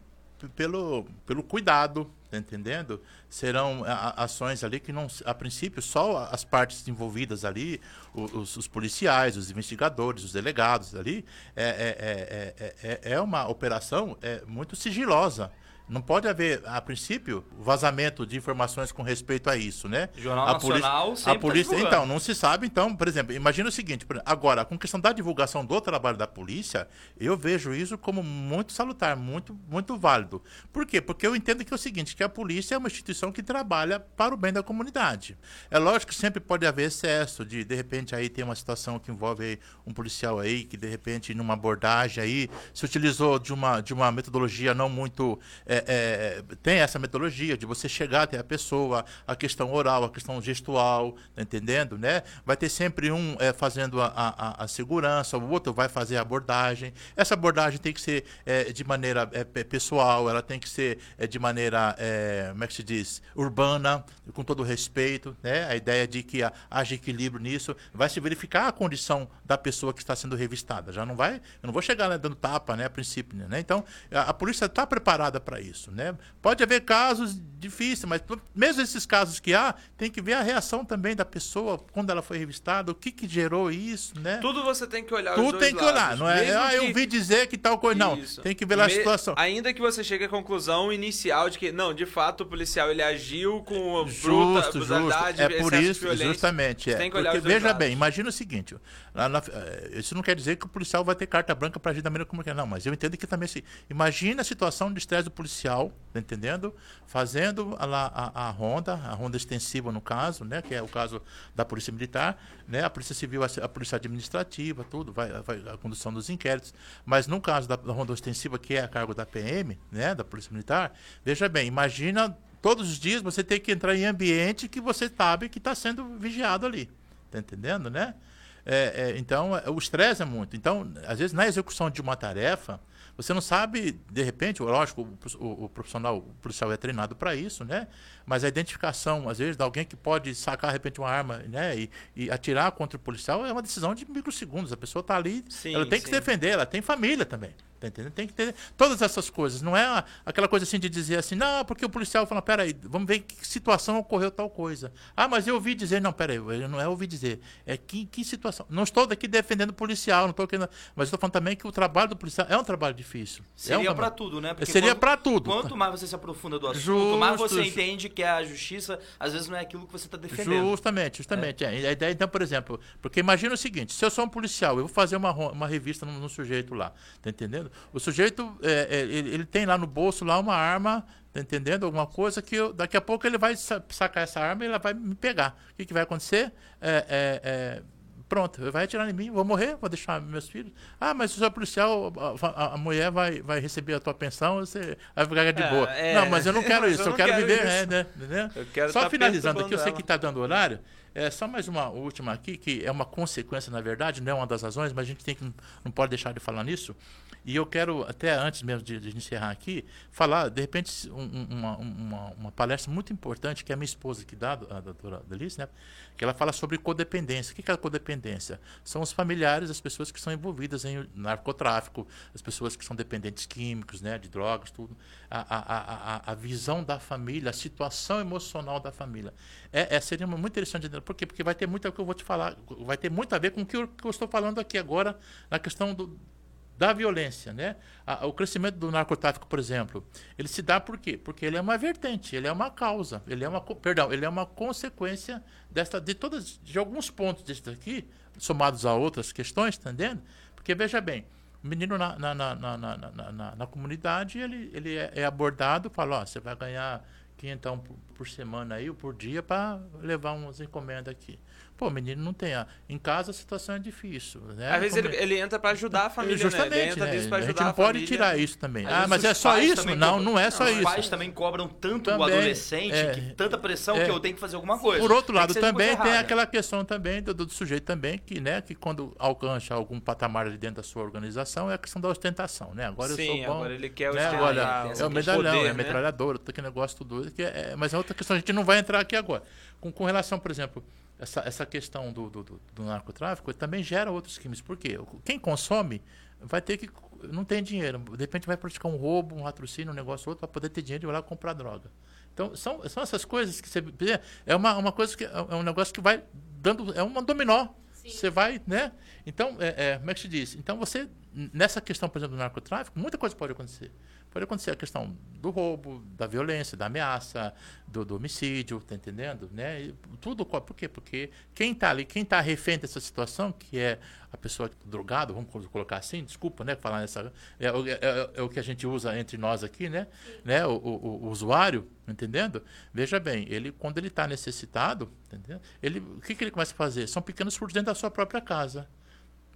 pelo, pelo cuidado, tá entendendo? Serão ações ali que não, a princípio, só as partes envolvidas ali, os, os policiais, os investigadores, os delegados ali, é, é, é, é, é, é uma operação é, muito sigilosa. Não pode haver, a princípio, vazamento de informações com respeito a isso, né? Jornal a Nacional polícia, sempre a tá polícia divulgando. então, não se sabe, então, por exemplo, imagina o seguinte, agora, com questão da divulgação do trabalho da polícia, eu vejo isso como muito salutar, muito, muito válido. Por quê? Porque eu entendo que é o seguinte, que a polícia é uma instituição que trabalha para o bem da comunidade. É lógico que sempre pode haver excesso de, de repente, aí tem uma situação que envolve um policial aí, que de repente, numa abordagem aí, se utilizou de uma, de uma metodologia não muito... é, é, tem essa metodologia de você chegar até a pessoa, a questão oral, a questão gestual, tá entendendo, né? Vai ter sempre um é, fazendo a, a, a segurança, o outro vai fazer a abordagem. Essa abordagem tem que ser é, de maneira é, pe- pessoal, ela tem que ser é, de maneira, é, como é que se diz, urbana, com todo respeito, né? A ideia de que ha- haja equilíbrio nisso, vai se verificar a condição da pessoa que está sendo revistada. Já não vai, eu não vou chegar lá dando tapa, né, a princípio, né? Então, a, a polícia está preparada para isso, né? Pode haver casos difíceis, mas mesmo esses casos que há, tem que ver a reação também da pessoa quando ela foi revistada, o que que gerou isso, né? Tudo você tem que olhar os Tudo tem que olhar, lados. não é? Mesmo Ah, eu que- ouvi dizer que tal coisa. Não, Isso. tem que ver lá a Me- situação. Ainda que você chegue à conclusão inicial de que, não, de fato, o policial ele agiu com bruta, Justo, brutalidade, É por isso, justamente. Você É. tem que olhar Porque, veja lados. bem, imagina o seguinte: lá na- eh, isso não quer dizer que o policial vai ter carta branca para agir da maneira como quer, não, mas eu entendo que também assim. Imagina a situação de estresse do policial, tá entendendo? Fazendo a, a, a ronda, a ronda extensiva no caso, né? Que é o caso da Polícia Militar, né? A Polícia Civil, a, a Polícia Administrativa, tudo, vai, vai a condução dos inquéritos. Mas no caso da, da ronda extensiva, que é a cargo da PM, né? Da Polícia Militar, veja bem, imagina todos os dias você ter que entrar em ambiente que você sabe que está sendo vigiado ali. Tá entendendo, né? É, é, então, é, o estresse é muito. Então, às vezes, na execução de uma tarefa, você não sabe, de repente, lógico, o, o- profissional, o policial é treinado para isso, né? Mas a identificação, às vezes, de alguém que pode sacar, de repente, uma arma né? e, e atirar contra o policial é uma decisão de microsegundos. A pessoa está ali, Sim, ela tem que sim. se defender, ela tem família também. Tá entendendo? Tem que ter todas essas coisas. Não é aquela coisa assim de dizer assim, não, porque o policial fala, peraí, vamos ver em que situação ocorreu tal coisa. Ah, mas eu ouvi dizer, não, peraí, não é ouvir dizer. É que, que situação. Não estou daqui defendendo o policial, não estou querendo. Mas estou falando também que o trabalho do policial é um trabalho difícil. é um Seria pra tudo, né? Porque Seria pra tudo. Quanto mais você se aprofunda do assunto, Justo, mais você entende que a justiça, às vezes, não é aquilo que você está defendendo. Justamente, justamente. é. A ideia, então, por exemplo, porque imagina o seguinte: se eu sou um policial, eu vou fazer uma, uma revista no, sujeito lá, tá entendendo? O sujeito, é, é, ele, ele tem lá no bolso lá uma arma, tá entendendo? Alguma coisa que eu- daqui a pouco ele vai sa- sacar essa arma e ela vai me pegar. O que, que vai acontecer? É, é, é, Pronto, vai atirar em mim, vou morrer, vou deixar meus filhos. Ah, mas se você é policial, a, a- a mulher vai, vai receber a tua pensão, você vai ficar de É, boa. é. Não, mas eu não quero isso, eu eu, quero, quero viver, isso. é, né? entendeu? Eu quero Só tá finalizando aqui, eu sei que está dando horário. É só mais uma última aqui, que é uma consequência, na verdade, não é uma das razões, mas a gente tem que, não pode deixar de falar nisso. E eu quero, até antes mesmo de, de encerrar aqui, falar, de repente, um- um- uma, uma, uma palestra muito importante que a minha esposa que dá, a doutora Delice, né? Que ela fala sobre codependência. O que é codependência? São os familiares, as pessoas que estão envolvidas em narcotráfico, as pessoas que são dependentes químicos, né? De drogas, tudo. A, a, a, a- visão da família, a situação emocional da família. É, é, seria muito interessante, entender. por quê? Porque vai ter muito, o que eu vou te falar, vai ter muito a ver com o que eu, que eu estou falando aqui agora, na questão do, da violência, né? O crescimento do narcotráfico, por exemplo, ele se dá por quê? Porque ele é uma vertente, ele é uma causa, ele é uma, perdão, ele é uma consequência desta, de todas, de alguns pontos desses aqui, somados a outras questões, tá entendendo? Porque veja bem, o menino na, na, na, na, na, na- na- comunidade, ele, ele é, é abordado, fala, ó, você vai ganhar 500 por, por semana aí, ou por dia, para levar umas encomendas aqui. Pô, o menino não tem. A, em casa a situação é difícil. Né? Às vezes ele, ele entra pra ajudar a família, né? Justamente, Ele entra né? pra a gente não a pode família. tirar isso também. Às ah, mas os é só isso? Não, cobram- não é só Os isso. pais também cobram tanto o Também, adolescente, é. que tanta pressão É. que eu tenho que fazer alguma coisa. Por outro Tem lado, que também tem errada. aquela questão também do, do sujeito também, que, né, que quando alcança algum patamar ali dentro da sua organização, é a questão da ostentação, né? Agora eu Sim, sou bom. agora ele quer né? ostentar, Olha, tem é o medalhão, de poder, é a né? metralhadora, todo aquele negócio tudo. Que é, é- mas é outra questão, a gente não vai entrar aqui agora. Com, com relação, por exemplo, essa, essa questão do, do, do- narcotráfico também gera outros crimes. Por quê? Quem consome vai ter que. Não tem dinheiro. De repente vai praticar um roubo, um latrocínio, um negócio outro, para poder ter dinheiro e ir lá comprar droga. Então, são, são essas coisas que você. É uma, uma coisa que. É um negócio que vai dando. É uma dominó. Você vai, né? Então, é, é, como é que se diz? Então, você, nessa questão, por exemplo, do narcotráfico, muita coisa pode acontecer. Pode acontecer a questão do roubo, da violência, da ameaça, do, do homicídio, tá entendendo? Né? E tudo, por quê? Porque quem está ali, quem está refém dessa situação, que é a pessoa drogada, vamos colo- colocar assim, desculpa, né, falar nessa, é, o- é- é- é o que a gente usa entre nós aqui, né? né? O, o- o usuário, entendendo? Veja bem, ele quando ele está necessitado, entendeu? Ele, o que, que ele começa a fazer? São pequenos furtos dentro da sua própria casa.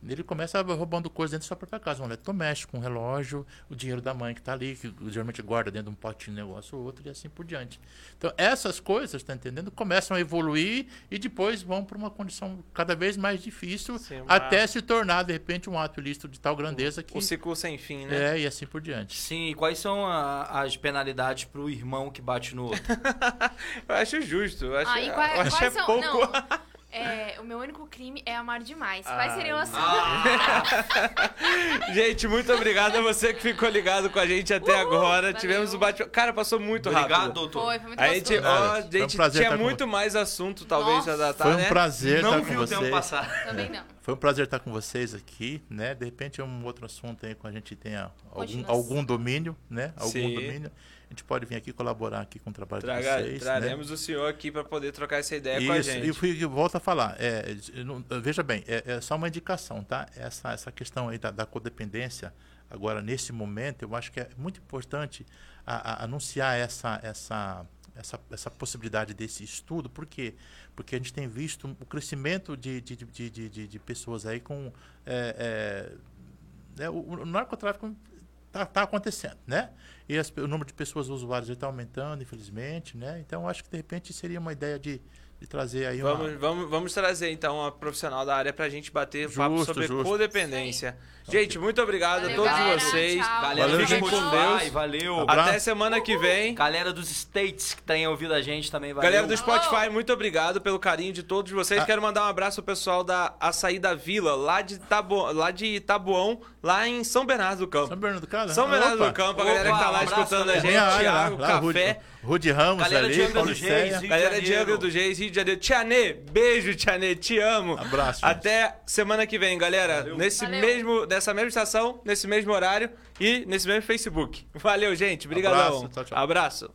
Ele começa roubando coisas dentro da sua própria casa, um eletrodoméstico, um relógio, o dinheiro da mãe que está ali, que geralmente guarda dentro de um potinho, negócio ou outro, e assim por diante. Então, essas coisas, está entendendo? Começam a evoluir e depois vão para uma condição cada vez mais difícil, Sim, uma- até se tornar, de repente, um ato ilícito de tal grandeza que. O ciclo sem fim, né? É, e assim por diante. Sim, e quais são a- as penalidades pro irmão que bate no outro? Eu acho justo. Eu acho, Ah, quais, eu acho é são. pouco. Não. É, o meu único crime é amar demais. Quais Ah, seriam as. Gente, muito obrigado a você que ficou ligado com a gente até Uhul, agora. valeu. Tivemos o bate Cara, passou muito Obrigado, rápido. doutor. Foi, foi muito A gente, ó, a Foi um gente prazer tinha estar com muito mais assunto, talvez, Nossa. a datar, Foi um né? prazer Não estar com viu o tempo vocês. passar. Também não. Foi um prazer estar com vocês aqui, né? De repente é um outro assunto aí que a gente tenha algum, algum domínio, né? Algum Sim. domínio. A gente pode vir aqui colaborar aqui com o trabalho Traga- de vocês, né? traremos o senhor aqui para poder trocar essa ideia com a Isso, gente. e fui, volto a falar. é, não- veja bem, é, é só uma indicação, tá? Essa, essa questão aí da, da codependência, agora, nesse momento, eu acho que é muito importante a- a- anunciar essa, essa, essa, essa possibilidade desse estudo. Por quê? Porque a gente tem visto o crescimento de, de, de, de, de- de pessoas aí com. é, é, né, o, o narcotráfico está tá acontecendo, né? E as- o número de pessoas usuárias está aumentando, infelizmente, né? Então, acho que de repente seria uma ideia de, de trazer aí uma... Vamos, vamos, vamos trazer então uma profissional da área pra gente bater papo Justo, sobre justo. codependência. Gente, muito obrigado Valeu, a todos galera. vocês. Tchau. Galera Valeu, do Fiquem gente. com Deus. valeu. Abraço. Até semana que vem. Galera dos States que tem ouvido a gente também, valeu. Galera do Spotify, Alô. muito obrigado pelo carinho de todos vocês. Ah. Quero mandar um abraço pro pessoal da Açaí da Vila, lá de, Tabo, lá de Itabuão, lá em São Bernardo do Campo. São Bernardo do Campo? São Bernardo Opa. do Campo, a Opa, galera que tá um lá abraço escutando a gente, Rude, Café. Rude Ramos Galera de ali, Angra Paulo Galera de. Angra dos Reis, Rio de Janeiro. Tianê, beijo, Tianê, te amo. Abraço, gente. Até semana que vem, galera. Nesse Valeu. mesmo, nessa mesma estação, nesse mesmo horário e nesse mesmo Facebook. Valeu, gente. Obrigadão. Abraço, tchau, tchau. Abraço.